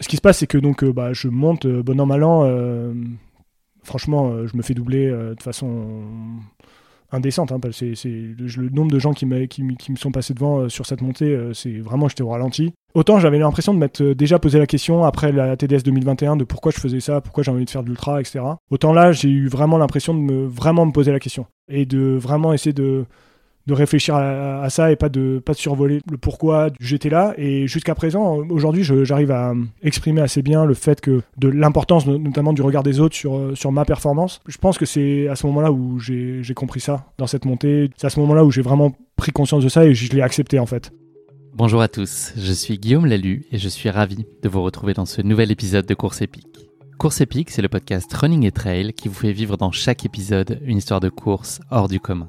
Ce qui se passe, c'est que donc, euh, bah, je monte euh, bon an, mal an. euh, franchement, je me fais doubler de façon indécente. Hein, parce que c'est, le, nombre de gens qui, qui, me sont passés devant sur cette montée, c'est vraiment, j'étais au ralenti. Autant j'avais l'impression de m'être déjà posé la question après la TDS 2021 de pourquoi je faisais ça, pourquoi j'ai envie de faire de l'ultra, etc. Autant là, j'ai eu vraiment l'impression de me vraiment me poser la question et de vraiment essayer de de réfléchir à, ça et pas de pas de survoler le pourquoi j'étais là. Et jusqu'à présent aujourd'hui j'arrive à exprimer assez bien le fait que de l'importance no- notamment du regard des autres sur euh, sur ma performance. Je pense que c'est à ce moment-là où j'ai compris ça dans cette montée. C'est à ce moment-là où j'ai vraiment pris conscience de ça et je l'ai accepté en fait. Bonjour à tous, je suis Guillaume Lalu et je suis ravi de vous retrouver dans ce nouvel épisode de Course épique. Course épique, c'est le podcast Running et Trail qui vous fait vivre dans chaque épisode une histoire de course hors du commun.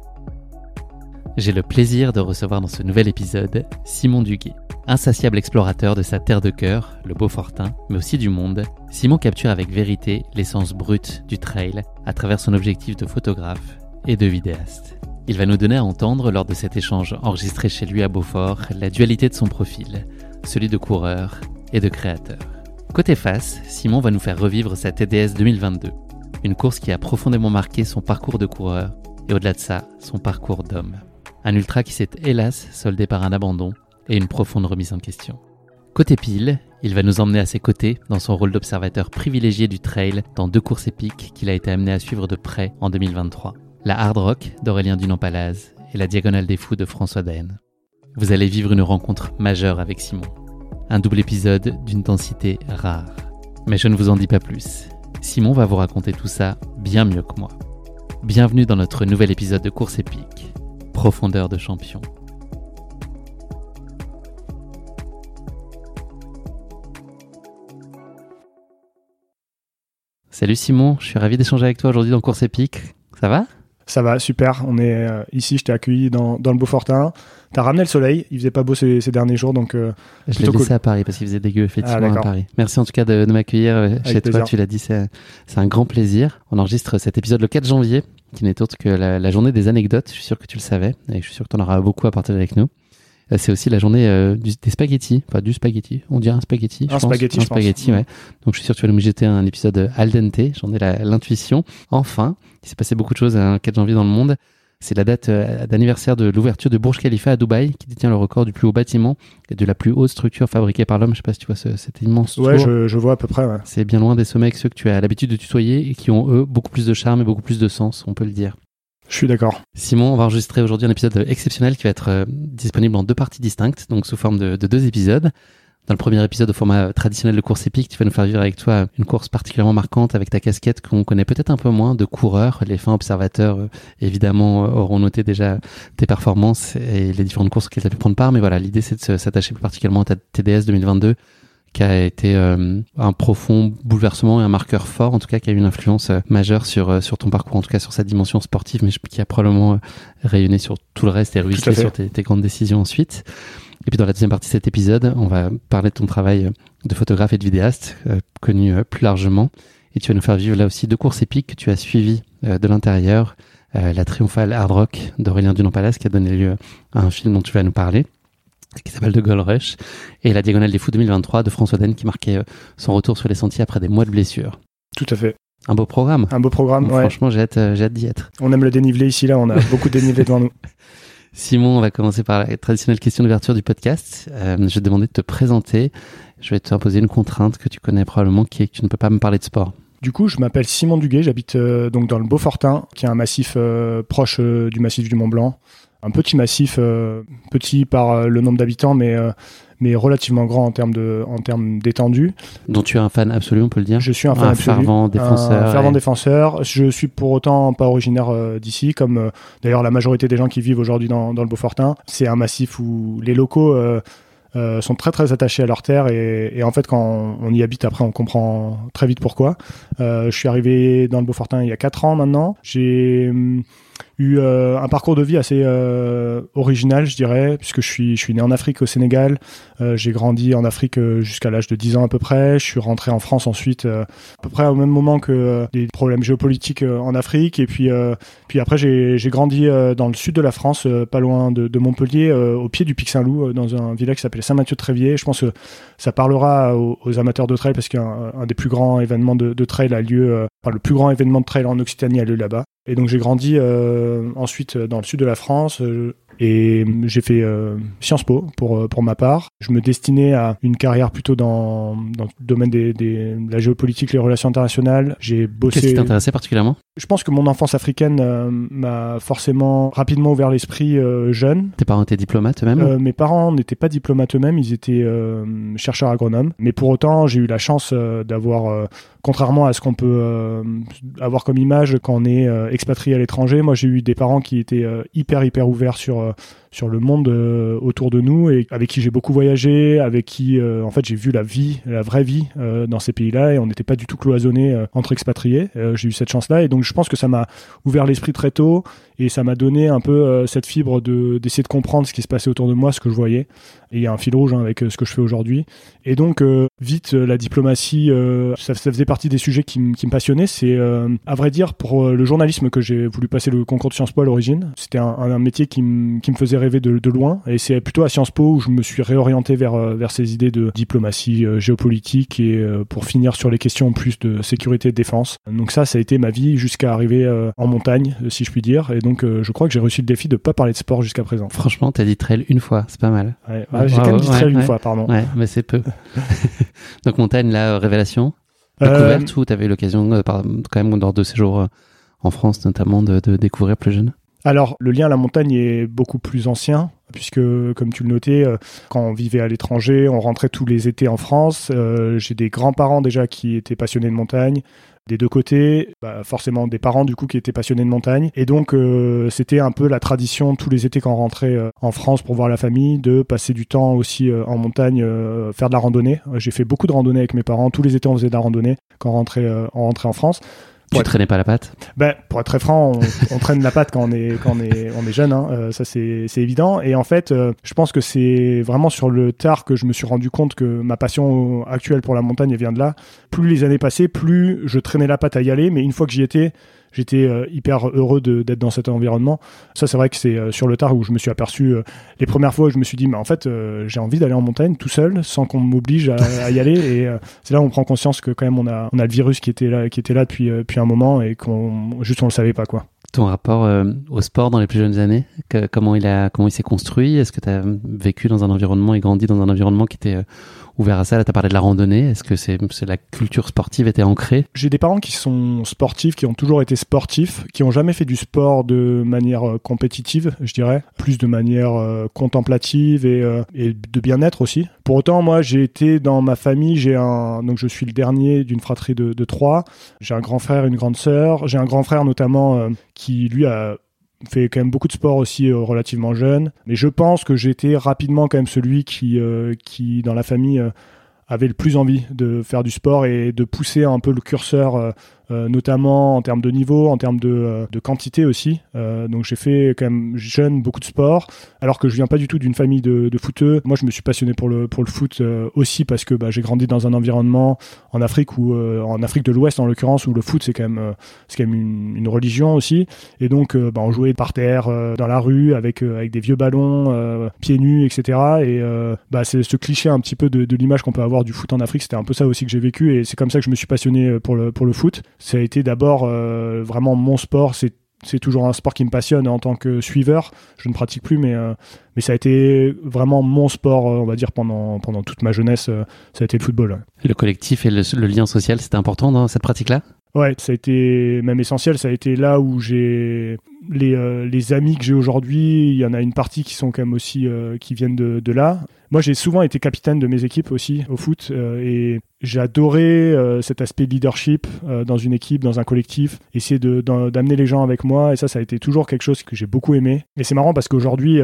J'ai le plaisir de recevoir dans ce nouvel épisode Simon Duguet. Insatiable explorateur de sa terre de cœur, le Beaufortin, mais aussi du monde, Simon capture avec vérité l'essence brute du trail à travers son objectif de photographe et de vidéaste. Il va nous donner à entendre lors de cet échange enregistré chez lui à Beaufort la dualité de son profil, celui de coureur et de créateur. Côté face, Simon va nous faire revivre sa TDS 2022, une course qui a profondément marqué son parcours de coureur et au-delà de ça, son parcours d'homme. Un ultra qui s'est hélas soldé par un abandon et une profonde remise en question. Côté pile, il va nous emmener à ses côtés dans son rôle d'observateur privilégié du trail dans deux courses épiques qu'il a été amené à suivre de près en 2023. La Hard Rock d'Aurélien Dunan-Palaz et la Diagonale des Fous de François Daen. Vous allez vivre une rencontre majeure avec Simon. Un double épisode d'une densité rare. Mais je ne vous en dis pas plus. Simon va vous raconter tout ça bien mieux que moi. Bienvenue dans notre nouvel épisode de Course épique. Profondeur de champion. Salut Simon, je suis ravi d'échanger avec toi aujourd'hui dans Course épique. Ça va? Ça va super on est euh, ici je t'ai accueilli dans, dans le Beaufortin t'as ramené le soleil il faisait pas beau ces, ces derniers jours donc euh, Je l'ai laissé à Paris parce qu'il faisait dégueu effectivement Ah, à d'accord. Paris. Merci en tout cas de, de m'accueillir euh, chez toi, plaisir. tu l'as dit, c'est c'est un grand plaisir. On enregistre cet épisode le 4 janvier, qui n'est autre que la, la journée des anecdotes, je suis sûr que tu le savais, et je suis sûr que tu en auras beaucoup à partager avec nous. C'est aussi la journée euh, du- des spaghettis, enfin du spaghetti, on dirait un spaghetti. Un je pense. spaghetti, un je pense. spaghetti, ouais. Donc je suis sûr que tu vas nous jeter un épisode euh, al dente, j'en ai l'intuition. Enfin, il s'est passé beaucoup de choses un 4 janvier dans le monde. C'est la date euh, d'anniversaire de l'ouverture de Burj Khalifa à Dubaï, qui détient le record du plus haut bâtiment et de la plus haute structure fabriquée par l'homme. Je sais pas si tu vois ce- cet immense ouais tour. je, je vois à peu près ouais. C'est bien loin des sommets que ceux que tu as l'habitude de tutoyer et qui ont, eux, beaucoup plus de charme et beaucoup plus de sens, on peut le dire. Je suis d'accord Simon, on va enregistrer aujourd'hui un épisode exceptionnel qui va être euh, disponible en deux parties distinctes, donc sous forme de, de deux épisodes. Dans le premier épisode au format traditionnel de course épique, tu vas nous faire vivre avec toi une course particulièrement marquante avec ta casquette qu'on connaît peut-être un peu moins de coureur. Les fins observateurs, euh, évidemment, euh, auront noté déjà tes performances et les différentes courses auxquelles tu as pu prendre part. Mais voilà, l'idée c'est de s'attacher plus particulièrement à ta TDS 2022 qui a été euh, un profond bouleversement et un marqueur fort, en tout cas qui a eu une influence euh, majeure sur, euh, sur ton parcours, en tout cas sur sa dimension sportive, mais qui a probablement euh, rayonné sur tout le reste et ruisselé sur tes, tes grandes décisions ensuite. Et puis dans la deuxième partie de cet épisode, on va parler de ton travail de photographe et de vidéaste, connu plus largement. Et tu vas nous faire vivre là aussi deux courses épiques que tu as suivies de l'intérieur. la triomphale hard rock d'Aurélien Dunant-Palace qui a donné lieu à un film dont tu vas nous parler qui s'appelle The Gold Rush, et la Diagonale des Fous 2023 de François Den qui marquait euh, son retour sur les sentiers après des mois de blessures. Tout à fait. Un beau programme. Un beau programme, ouais. Franchement, j'ai hâte, euh, hâte d'y être. On aime le dénivelé ici, là, on a beaucoup de dénivelé devant nous. Simon, on va commencer par la traditionnelle question d'ouverture du podcast. Euh, je vais te demander de te présenter. Je vais te imposer une contrainte que tu connais probablement, qui est que tu ne peux pas me parler de sport. Du coup, je m'appelle Simon Duguet, j'habite donc dans le Beaufortin, qui est un massif proche du massif du Mont Blanc, un petit massif, euh, petit par euh, le nombre d'habitants, mais euh, mais relativement grand en termes de en termes d'étendue. Dont tu es un fan absolu, on peut le dire. Je suis un fan un absolu, fervent défenseur. Un fervent défenseur. Je suis pour autant pas originaire d'ici, comme d'ailleurs la majorité des gens qui vivent aujourd'hui dans, dans, le Beaufortin. C'est un massif où les locaux sont très très attachés à leur terre et, et en fait quand on, y habite après on comprend très vite pourquoi. je suis arrivé dans le Beaufortin il y a 4 ans maintenant. J'ai hum, eu euh, un parcours de vie assez euh, original, je dirais, puisque je suis, je suis né en Afrique, au Sénégal. Euh, j'ai grandi en Afrique jusqu'à l'âge de 10 ans à peu près. Je suis rentré en France ensuite, à peu près au même moment que des problèmes géopolitiques en Afrique. Et puis, puis après, j'ai grandi dans le sud de la France, pas loin de, Montpellier, au pied du Pic Saint-Loup, dans un village qui s'appelle Saint-Mathieu-de-Tréviers. Je pense que ça parlera aux, amateurs de trail parce qu'un un des plus grands événements de, de trail a lieu, enfin le plus grand événement de trail en Occitanie a lieu là-bas. Et donc j'ai grandi euh, ensuite dans le sud de la France. Euh, et j'ai fait euh, Sciences Po pour, euh, pour ma part. Je me destinais à une carrière plutôt dans, dans le domaine des, des, de la géopolitique, les relations internationales. J'ai bossé. Qu'est-ce qui t'intéressait particulièrement? Je pense que mon enfance africaine euh, m'a forcément rapidement ouvert l'esprit jeune. Tes parents étaient diplomates eux-mêmes Mes parents n'étaient pas diplomates eux-mêmes, ils étaient chercheurs agronomes. Mais pour autant, j'ai eu la chance d'avoir, contrairement à ce qu'on peut avoir comme image quand on est expatrié à l'étranger, moi j'ai eu des parents qui étaient hyper hyper ouverts sur euh, sur le monde euh, autour de nous et avec qui j'ai beaucoup voyagé, avec qui euh, en fait j'ai vu la vie, la vraie vie dans ces pays-là et on n'était pas du tout cloisonné entre expatriés. j'ai eu cette chance-là et donc je pense que ça m'a ouvert l'esprit très tôt et ça m'a donné un peu cette fibre de d'essayer de comprendre ce qui se passait autour de moi, ce que je voyais. Il y a un fil rouge hein, avec ce que je fais aujourd'hui. Et donc vite la diplomatie, ça, faisait partie des sujets qui, me passionnaient. C'est à vrai dire pour le journalisme que j'ai voulu passer le concours de Sciences Po à l'origine. C'était un, un, métier qui, qui me faisait rêver de, de loin. Et c'est plutôt à Sciences Po où je me suis réorienté vers, euh, vers ces idées de diplomatie euh, géopolitique et euh, pour finir sur les questions plus de sécurité et de défense. Donc ça, ça a été ma vie jusqu'à arriver en montagne, si je puis dire. Et donc je crois que j'ai réussi le défi de pas parler de sport jusqu'à présent. Franchement, t'as dit trail une fois, c'est pas mal. Ouais, j'ai quand même dit trail une fois, pardon. Ouais, mais c'est peu. donc montagne, là, révélation Découverte ou t'avais eu l'occasion, quand même, lors de séjours en France notamment, de, de découvrir plus jeune? Alors, le lien à la montagne est beaucoup plus ancien, puisque, comme tu le notais, euh, quand on vivait à l'étranger, on rentrait tous les étés en France. Euh, j'ai des grands-parents déjà qui étaient passionnés de montagne. Des deux côtés, bah, forcément des parents du coup qui étaient passionnés de montagne. Et donc, euh, c'était un peu la tradition tous les étés quand on rentrait en France pour voir la famille, de passer du temps aussi en montagne, faire de la randonnée. J'ai fait beaucoup de randonnée avec mes parents. Tous les étés, on faisait de la randonnée quand on rentrait en France. Tu ne traînais pas la patte ben, Pour être très franc, on, traîne la patte quand on est, quand on est, on est jeune, hein. euh, ça c'est évident. Et en fait, euh, je pense que c'est vraiment sur le tard que je me suis rendu compte que ma passion actuelle pour la montagne vient de là. Plus les années passaient, plus je traînais la patte à y aller, mais une fois que j'y étais, j'étais euh, hyper heureux d'être dans cet environnement. Ça, c'est vrai que c'est euh, sur le tard où je me suis aperçu euh, les premières fois où je me suis dit, mais en fait, j'ai envie d'aller en montagne tout seul, sans qu'on m'oblige à, y aller. Et c'est là où on prend conscience que quand même on a, on a le virus qui était là, qui était là depuis, depuis un moment et qu'on juste on le savait pas quoi ton rapport au sport dans les plus jeunes années Comment il a comment il s'est construit? Est-ce que tu as vécu dans un environnement et grandi dans un environnement qui était ouvert à ça Là, tu parlé de la randonnée. Est-ce que c'est la culture sportive était ancrée? J'ai des parents qui sont sportifs, qui ont toujours été sportifs, qui ont jamais fait du sport de manière euh, compétitive, je dirais, plus de manière euh, contemplative et, euh, et de bien-être aussi. Pour autant, moi, j'ai été dans ma famille, j'ai un donc je suis le dernier d'une fratrie de trois. J'ai un grand frère, une grande sœur. J'ai un grand frère notamment qui lui a fait quand même beaucoup de sport aussi euh, relativement jeune. Mais je pense que j'étais rapidement quand même celui qui, euh, qui dans la famille, euh, avait le plus envie de faire du sport et de pousser un peu le curseur euh, notamment en termes de niveau, en termes de, euh, quantité aussi. Euh, donc j'ai fait quand même jeune beaucoup de sport, alors que je viens pas du tout d'une famille de, de footeux. Moi, je me suis passionné pour le pour le foot aussi parce que bah, j'ai grandi dans un environnement en Afrique ou en Afrique de l'Ouest en l'occurrence où le foot c'est quand même c'est quand même une, une, religion aussi. Et donc bah, on jouait par terre dans la rue avec avec des vieux ballons, pieds nus, etc. Et bah, c'est ce cliché un petit peu de, de l'image qu'on peut avoir du foot en Afrique. C'était un peu ça aussi que j'ai vécu et c'est comme ça que je me suis passionné pour le pour le foot ça a été d'abord euh, vraiment mon sport. C'est c'est toujours un sport qui me passionne en tant que suiveur. Je ne pratique plus, mais, euh, mais ça a été vraiment mon sport, euh, on va dire, pendant, pendant toute ma jeunesse. ça a été le football. Le collectif et le, lien social, c'était important dans cette pratique-là? Ouais, ça a été même essentiel. Ça a été là où j'ai les, les amis que j'ai aujourd'hui. Il y en a une partie qui sont quand même aussi qui viennent de, là. Moi, j'ai souvent été capitaine de mes équipes aussi au foot euh, et j'ai adoré euh, cet aspect leadership euh, dans une équipe, dans un collectif, essayer d'amener les gens avec moi et ça, ça a été toujours quelque chose que j'ai beaucoup aimé. Et c'est marrant parce qu'aujourd'hui,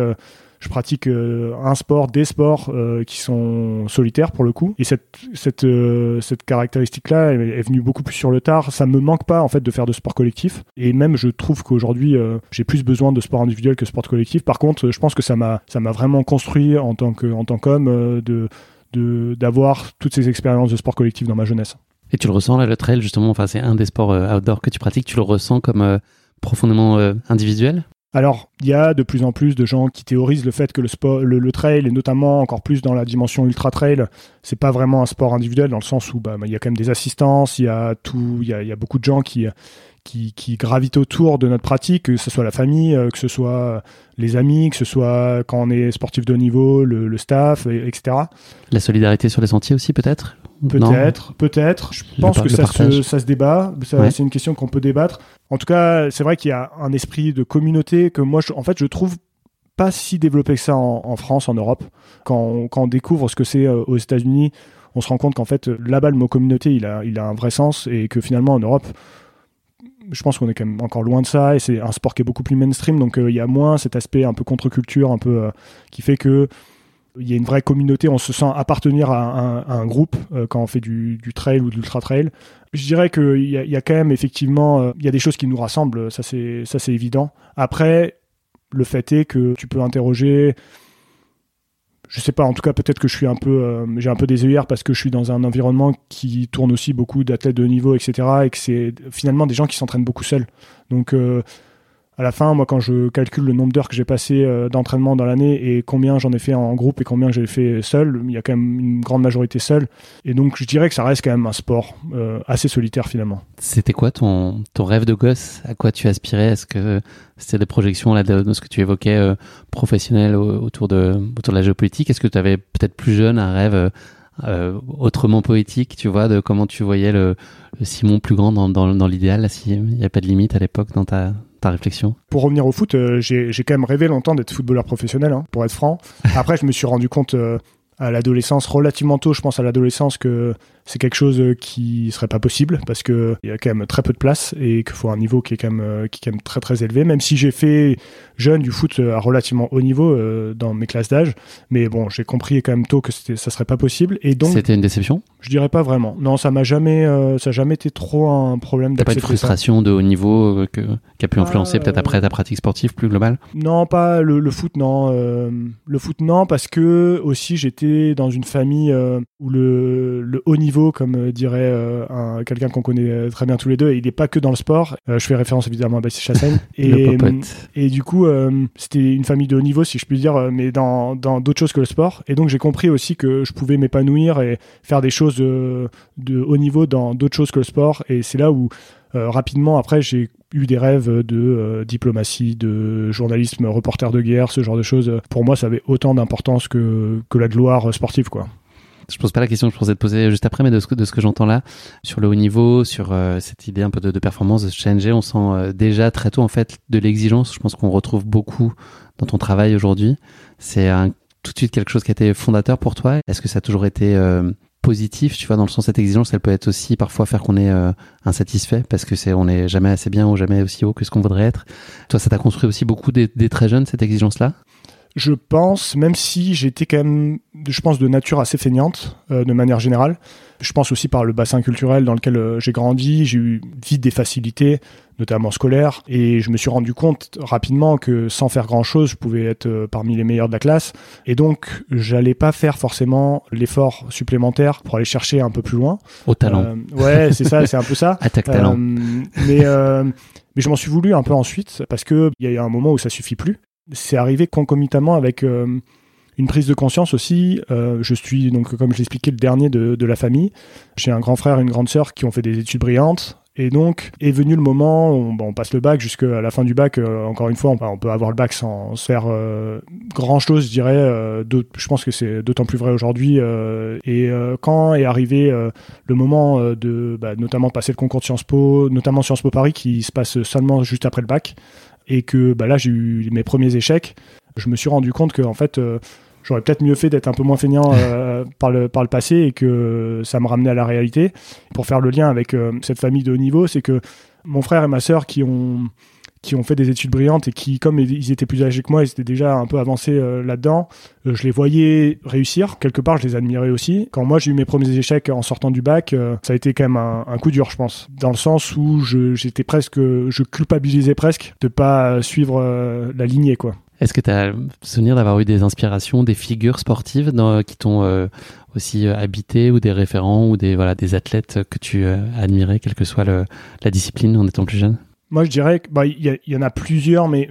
je pratique euh, un sport, des sports euh, qui sont solitaires pour le coup. Et cette, euh, caractéristique-là est, venue beaucoup plus sur le tard. Ça me manque pas en fait de faire de sport collectif. Et même je trouve qu'aujourd'hui j'ai plus besoin de sport individuel que sport collectif. Par contre, je pense que ça m'a vraiment construit en tant qu'homme d'avoir toutes ces expériences de sport collectif dans ma jeunesse. Et tu le ressens là, le trail justement, enfin c'est un des sports outdoor que tu pratiques, tu le ressens comme profondément individuel? Alors, il y a de plus en plus de gens qui théorisent le fait que le, sport, le, trail, et notamment encore plus dans la dimension ultra trail, c'est pas vraiment un sport individuel dans le sens où bah, il y a quand même des assistances, il y a tout, il y a, beaucoup de gens qui, qui, gravitent autour de notre pratique, que ce soit la famille, euh, que ce soit les amis, que ce soit quand on est sportif de haut niveau, le, staff, etc. La solidarité sur les sentiers aussi, peut-être? Peut-être, peut-être. Je pense que ça se, ça se, débat. C'est une question qu'on peut débattre. En tout cas, c'est vrai qu'il y a un esprit de communauté que moi, en fait, je trouve pas si développé que ça en, France, en Europe. Quand on, découvre ce que c'est euh, aux États-Unis, on se rend compte qu'en fait, là-bas, le mot communauté, il a, il a un vrai sens et que finalement, en Europe, je pense qu'on est quand même encore loin de ça et c'est un sport qui est beaucoup plus mainstream donc euh, il y a moins cet aspect un peu contre-culture un peu euh, qui fait que il y a une vraie communauté, on se sent appartenir à un, groupe quand on fait du, trail ou de l'ultra trail. Je dirais qu'il y, y, a quand même effectivement, euh, il y a des choses qui nous rassemblent, ça c'est évident. Après, le fait est que tu peux interroger. Je sais pas, en tout cas peut-être que je suis un peu, euh, j'ai un peu des œillères parce que je suis dans un environnement qui tourne aussi beaucoup d'athlètes de niveau, etc. Et que c'est finalement des gens qui s'entraînent beaucoup seuls. Donc à la fin, moi, quand je calcule le nombre d'heures que j'ai passé euh, d'entraînement dans l'année et combien j'en ai fait en groupe et combien j'ai fait seul, il y a quand même une grande majorité seul. Et donc, je dirais que ça reste quand même un sport euh, assez solitaire finalement. C'était quoi ton, ton rêve de gosse? À quoi tu aspirais? Est-ce que c'était des projections là, de, ce que tu évoquais euh, autour de, autour de la géopolitique? Est-ce que tu avais peut-être plus jeune un rêve autrement poétique, tu vois, de comment tu voyais le, Simon plus grand dans, dans, dans l'idéal, s'il n'y a pas de limite à l'époque dans ta, ta réflexion Pour revenir au foot, euh, j'ai quand même rêvé longtemps d'être footballeur professionnel, hein, pour être franc. Après, je me suis rendu compte euh, à l'adolescence, relativement tôt, je pense à l'adolescence, que c'est quelque chose euh, qui serait pas possible parce que il y a quand même très peu de place et qu'il faut un niveau qui est quand même euh, qui est quand même très très élevé. Même si j'ai fait jeune du foot euh, à relativement haut niveau dans mes classes d'âge, mais bon, j'ai compris quand même tôt que c'était ça serait pas possible et donc c'était une déception? Je dirais pas vraiment. Non, ça m'a jamais ça a jamais été trop un problème. T'as pas de frustration de haut niveau que, qui a pu influencer peut-être après ta pratique sportive plus globale? Non, pas le, le foot non. le foot non parce que aussi j'étais dans une famille où le, le haut niveau comme euh, dirait euh, quelqu'un qu'on connaît euh, très bien tous les deux. Et il n'est pas que dans le sport. je fais référence évidemment à Bastien Chassagne. et, et du coup, c'était une famille de haut niveau, si je puis dire, mais dans d'autres choses que le sport. Et donc, j'ai compris aussi que je pouvais m'épanouir et faire des choses de, haut niveau dans d'autres choses que le sport. Et c'est là où, rapidement, après, j'ai eu des rêves de diplomatie, de journalisme, reporter de guerre, ce genre de choses. Pour moi, ça avait autant d'importance que, que la gloire sportive, quoi. Je pose pas la question que je pensais te poser juste après, mais de ce que, de ce que j'entends là, sur le haut niveau, sur euh, cette idée un peu de, de, performance, de challenger, on sent euh, déjà très tôt en fait de l'exigence. Je pense qu'on retrouve beaucoup dans ton travail aujourd'hui. C'est tout de suite quelque chose qui a été fondateur pour toi. Est-ce que ça a toujours été euh, positif, tu vois, dans le sens cette exigence, elle peut être aussi parfois faire qu'on est insatisfait parce que c'est on n'est jamais assez bien ou jamais aussi haut que ce qu'on voudrait être. Toi, ça t'a construit aussi beaucoup dès, dès très jeune cette exigence-là? Je pense, même si j'étais quand même, je pense, de nature assez feignante, euh, de manière générale. Je pense aussi par le bassin culturel dans lequel euh, j'ai grandi, j'ai eu vite des facilités, notamment scolaires, et je me suis rendu compte rapidement que sans faire grand-chose, je pouvais être euh, parmi les meilleurs de la classe, et donc j'allais pas faire forcément l'effort supplémentaire pour aller chercher un peu plus loin. Au talent. ouais, c'est ça, c'est un peu ça. Attaque talent. mais mais je m'en suis voulu un peu ensuite parce que il y a eu un moment où ça suffit plus c'est arrivé concomitamment avec euh, une prise de conscience aussi. Euh, je suis, donc, comme je l'expliquais, le dernier de, de la famille. J'ai un grand frère et une grande sœur qui ont fait des études brillantes. Et donc est venu le moment, on, on passe le bac jusqu'à la fin du bac. Euh, encore une fois, on, peut avoir le bac sans faire grand chose, je dirais. je pense que c'est d'autant plus vrai aujourd'hui. et quand est arrivé le moment de, bah, notamment passer le concours de Sciences Po, notamment Sciences Po Paris, qui se passe seulement juste après le bac, et que bah, là j'ai eu mes premiers échecs, je me suis rendu compte que en fait euh, j'aurais peut-être mieux fait d'être un peu moins feignant euh, par, le, par le passé et que ça me ramenait à la réalité. Pour faire le lien avec euh, cette famille de haut niveau, c'est que mon frère et ma sœur qui ont qui ont fait des études brillantes et qui, comme ils étaient plus âgés que moi, ils étaient déjà un peu avancés euh, là-dedans, euh, je les voyais réussir. Quelque part, je les admirais aussi. Quand moi, j'ai eu mes premiers échecs en sortant du bac, euh, ça a été quand même un, coup dur, je pense. Dans le sens où j'étais presque, je culpabilisais presque de pas suivre la lignée, quoi. Est-ce que tu as souvenir d'avoir eu des inspirations, des figures sportives qui t'ont aussi habité ou des référents ou des, voilà, des athlètes que tu as admirés, quelle que soit la discipline en étant plus jeune? Moi, je dirais qu'il bah, y, en a plusieurs, mais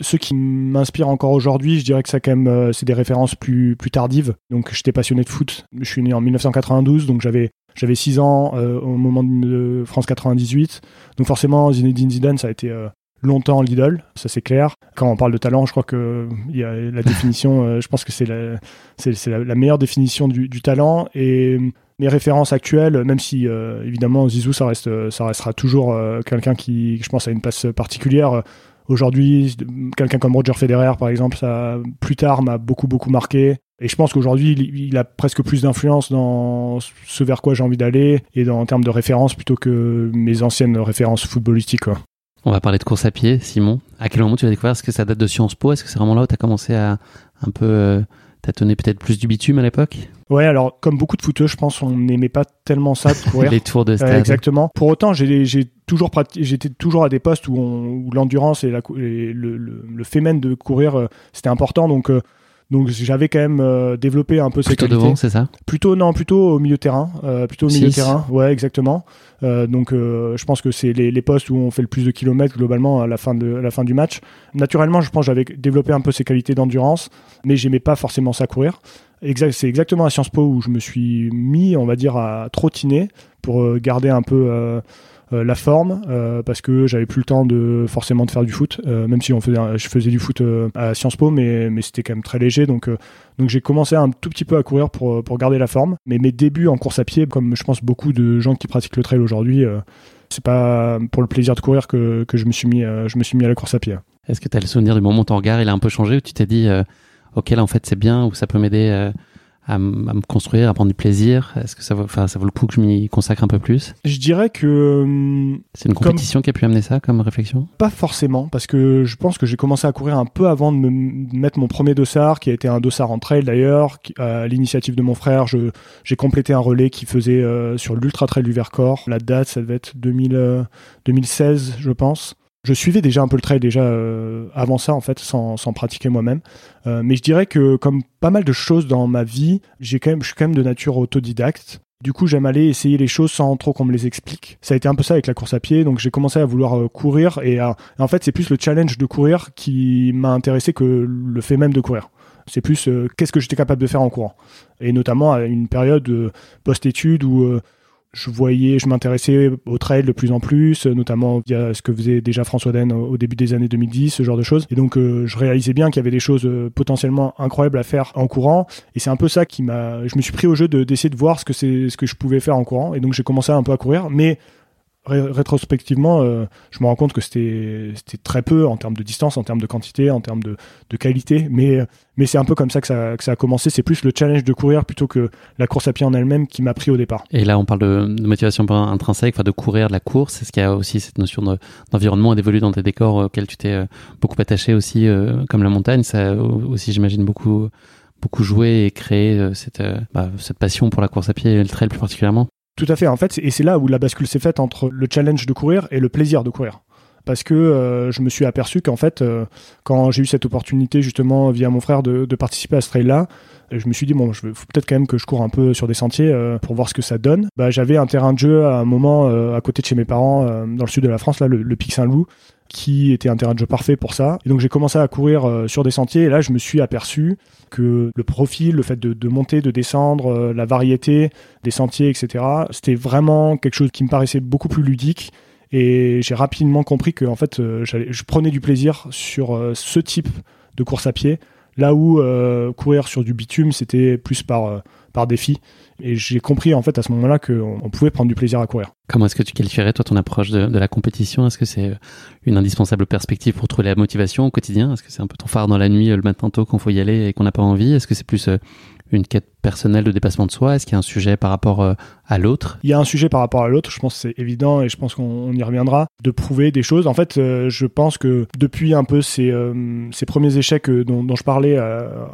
ceux qui m'inspirent encore aujourd'hui, je dirais que euh, c'est des références plus, tardives. Donc, j'étais passionné de foot. Je suis né en 1992, donc j'avais j'avais 6 ans euh, au moment de France 98. Donc, forcément, Zinedine Zidane, ça a été euh, longtemps l'idole, ça c'est clair. Quand on parle de talent, je crois que la définition, je pense que c'est la, meilleure définition du, du talent. Et mes références actuelles, même si euh, évidemment Zizou, ça, reste, ça restera toujours euh, quelqu'un qui, je pense, a une place particulière. Aujourd'hui, quelqu'un comme Roger Federer, par exemple, ça plus tard m'a beaucoup beaucoup marqué. Et je pense qu'aujourd'hui, il, a presque plus d'influence dans ce vers quoi j'ai envie d'aller et dans, en termes de références plutôt que mes anciennes références footballistiques. Quoi. On va parler de course à pied, Simon. À quel moment tu as découvert? Est-ce que ça date de Sciences Po? Est-ce que c'est vraiment là où tu as commencé à un peu euh, tâtonner peut-être plus du bitume à l'époque? Ouais, alors comme beaucoup de footeux, je pense, on n'aimait pas tellement ça de courir. les tours de stade. exactement. Pour autant, j'ai toujours j'étais toujours à des postes où, où l'endurance et, la, le, le, le, fait même de courir, euh, c'était important. Donc euh, donc j'avais quand même euh, développé un peu ces plutôt devant, c'est ça? Plutôt non, plutôt au milieu terrain, euh, plutôt au milieu terrain. Ouais, exactement. Euh, donc je pense que c'est les, les, postes où on fait le plus de kilomètres globalement à la fin de à la fin du match. Naturellement, je pense j'avais développé un peu ces qualités d'endurance, mais j'aimais pas forcément ça courir. Exact, c'est exactement à Sciences Po où je me suis mis, on va dire, à trottiner pour garder un peu la forme euh, parce que j'avais plus le temps de forcément de faire du foot euh, même si on faisait je faisais du foot à Sciences Po mais c'était quand même très léger donc donc j'ai commencé un tout petit peu à courir pour garder la forme mais mes débuts en course à pied comme je pense beaucoup de gens qui pratiquent le trail aujourd'hui c'est pas pour le plaisir de courir que, je me suis mis à la course à pied. Est-ce que tu as le souvenir du moment où ton regard il a un peu changé où tu t'es dit OK là en fait c'est bien ou ça peut m'aider à, me construire, à prendre du plaisir Est-ce que ça vaut, enfin, ça vaut le coup que je m'y consacre un peu plus? Je dirais que. Hum, c'est une compétition qui a pu amener ça comme réflexion? Pas forcément, parce que je pense que j'ai commencé à courir un peu avant de me mettre mon premier dossard, qui a été un dossard en trail d'ailleurs. À l'initiative de mon frère, j'ai complété un relais qui faisait euh, sur l'Ultra Trail du Vercors. La date, ça devait être 2000, 2016, euh, je pense je suivais déjà un peu le trail déjà euh, avant ça en fait sans, pratiquer moi-même. Euh, mais je dirais que comme pas mal de choses dans ma vie j'ai je suis quand même de nature autodidacte. Du coup j'aime aller essayer les choses sans trop qu'on me les explique. Ça a été un peu ça avec la course à pied. Donc j'ai commencé à vouloir euh, courir et, en fait c'est plus le challenge de courir qui m'a intéressé que le fait même de courir. C'est plus qu'est-ce que j'étais capable de faire en courant. Et notamment à une période post-études où je voyais, je m'intéressais au trail de plus en plus, notamment via ce que faisait déjà François Den au début des années 2010, ce genre de choses. Et donc, euh, je réalisais bien qu'il y avait des choses euh, potentiellement incroyables à faire en courant. Et c'est un peu ça qui m'a, je me suis pris au jeu d'essayer de, voir ce que c'est, ce que je pouvais faire en courant. Et donc, j'ai commencé un peu à courir, mais rétrospectivement, euh, je me rends compte que c'était très peu en termes de distance, en termes de quantité, en termes de, de qualité. Mais, mais c'est un peu comme ça que, ça que ça a commencé. C'est plus le challenge de courir plutôt que la course à pied en elle-même qui m'a pris au départ. Et là, on parle de, de motivation intrinsèque, de courir, de la course. Est-ce qu'il y a aussi cette notion d'environnement et d'évoluer dans tes décors auxquels tu t'es euh, beaucoup attaché aussi, euh, comme la montagne? Ça aussi, j'imagine, beaucoup beaucoup joué et créé cette, bah, cette passion pour la course à pied et le trail plus particulièrement tout à fait, en fait, et c'est là où la bascule s'est faite entre le challenge de courir et le plaisir de courir. Parce que euh, je me suis aperçu qu'en fait, euh, quand j'ai eu cette opportunité justement via mon frère de, participer à ce trail-là, je me suis dit bon, je faut peut-être quand même que je cours un peu sur des sentiers euh, pour voir ce que ça donne. Bah, j'avais un terrain de jeu à un moment à côté de chez mes parents dans le sud de la France, là, le Pic Saint-Loup, qui était un terrain de jeu parfait pour ça. Et donc j'ai commencé à courir sur des sentiers et là je me suis aperçu que le profil, le fait de, monter, de descendre, euh, la variété des sentiers, etc., c'était vraiment quelque chose qui me paraissait beaucoup plus ludique. Et j'ai rapidement compris que en fait, euh, je prenais du plaisir sur euh, ce type de course à pied, là où courir sur du bitume, c'était plus par, par défi. Et j'ai compris en fait à ce moment-là qu'on pouvait prendre du plaisir à courir. Comment est-ce que tu qualifierais toi ton approche de, la compétition? Est-ce que c'est une indispensable perspective pour trouver la motivation au quotidien? Est-ce que c'est un peu ton phare dans la nuit le matin tôt qu'on faut y aller et qu'on n'a pas envie? Est-ce que c'est plus euh, une quête personnelle de dépassement de soi? Est-ce qu'il y a un sujet par rapport euh, à l'autre? Il y a un sujet par rapport à l'autre, je pense que c'est évident et je pense qu'on y reviendra, de prouver des choses. En fait, euh, je pense que depuis un peu ces, ces premiers échecs dont, dont je parlais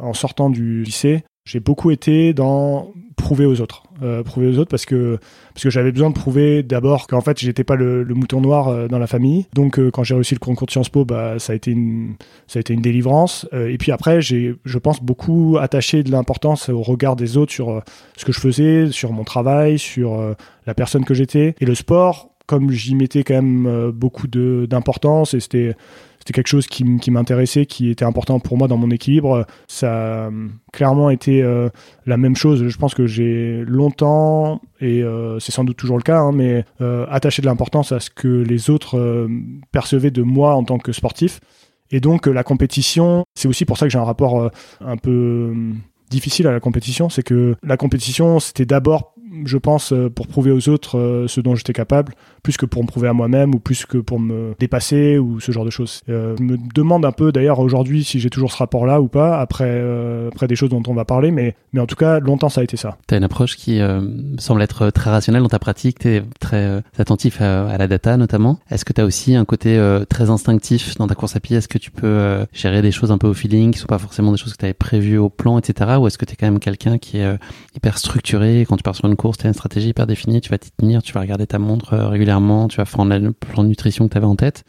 en sortant du lycée, j'ai beaucoup été dans prouver aux autres, euh, prouver aux autres parce que parce que j'avais besoin de prouver d'abord qu'en fait j'étais pas le, mouton noir euh, dans la famille. Donc euh, quand j'ai réussi le concours de Sciences Po, bah ça a été une ça a été une délivrance. et puis après j'ai je pense beaucoup attaché de l'importance au regard des autres sur ce que je faisais, sur mon travail, sur la personne que j'étais. Et le sport, comme j'y mettais quand même beaucoup d'importance et c'était c'était quelque chose qui, m'intéressait, qui était important pour moi dans mon équilibre. Ça a clairement été euh, la même chose. Je pense que j'ai longtemps, et euh, c'est sans doute toujours le cas, hein, mais euh, attaché de l'importance à ce que les autres percevaient de moi en tant que sportif. Et donc la compétition, c'est aussi pour ça que j'ai un rapport un peu difficile à la compétition, c'est que la compétition, c'était d'abord je pense, euh, pour prouver aux autres euh, ce dont j'étais capable, plus que pour me prouver à moi-même ou plus que pour me dépasser ou ce genre de choses. Euh, je me demande un peu d'ailleurs aujourd'hui si j'ai toujours ce rapport-là ou pas, après, après des choses dont on va parler, mais, mais en tout cas, longtemps ça a été ça. Tu as une approche qui semble être très rationnelle dans ta pratique, tu es très attentif à, la data notamment. Est-ce que tu as aussi un côté très instinctif dans ta course à pied? Est-ce que tu peux gérer des choses un peu au feeling, qui sont pas forcément des choses que tu avais prévues au plan, etc. Ou est-ce que tu es quand même quelqu'un qui est hyper structuré? Quand tu pars sur une course, tu as une stratégie hyper définie, tu vas t'y tenir, tu vas regarder ta montre euh, régulièrement, tu vas faire le plan de nutrition que tu avais en tête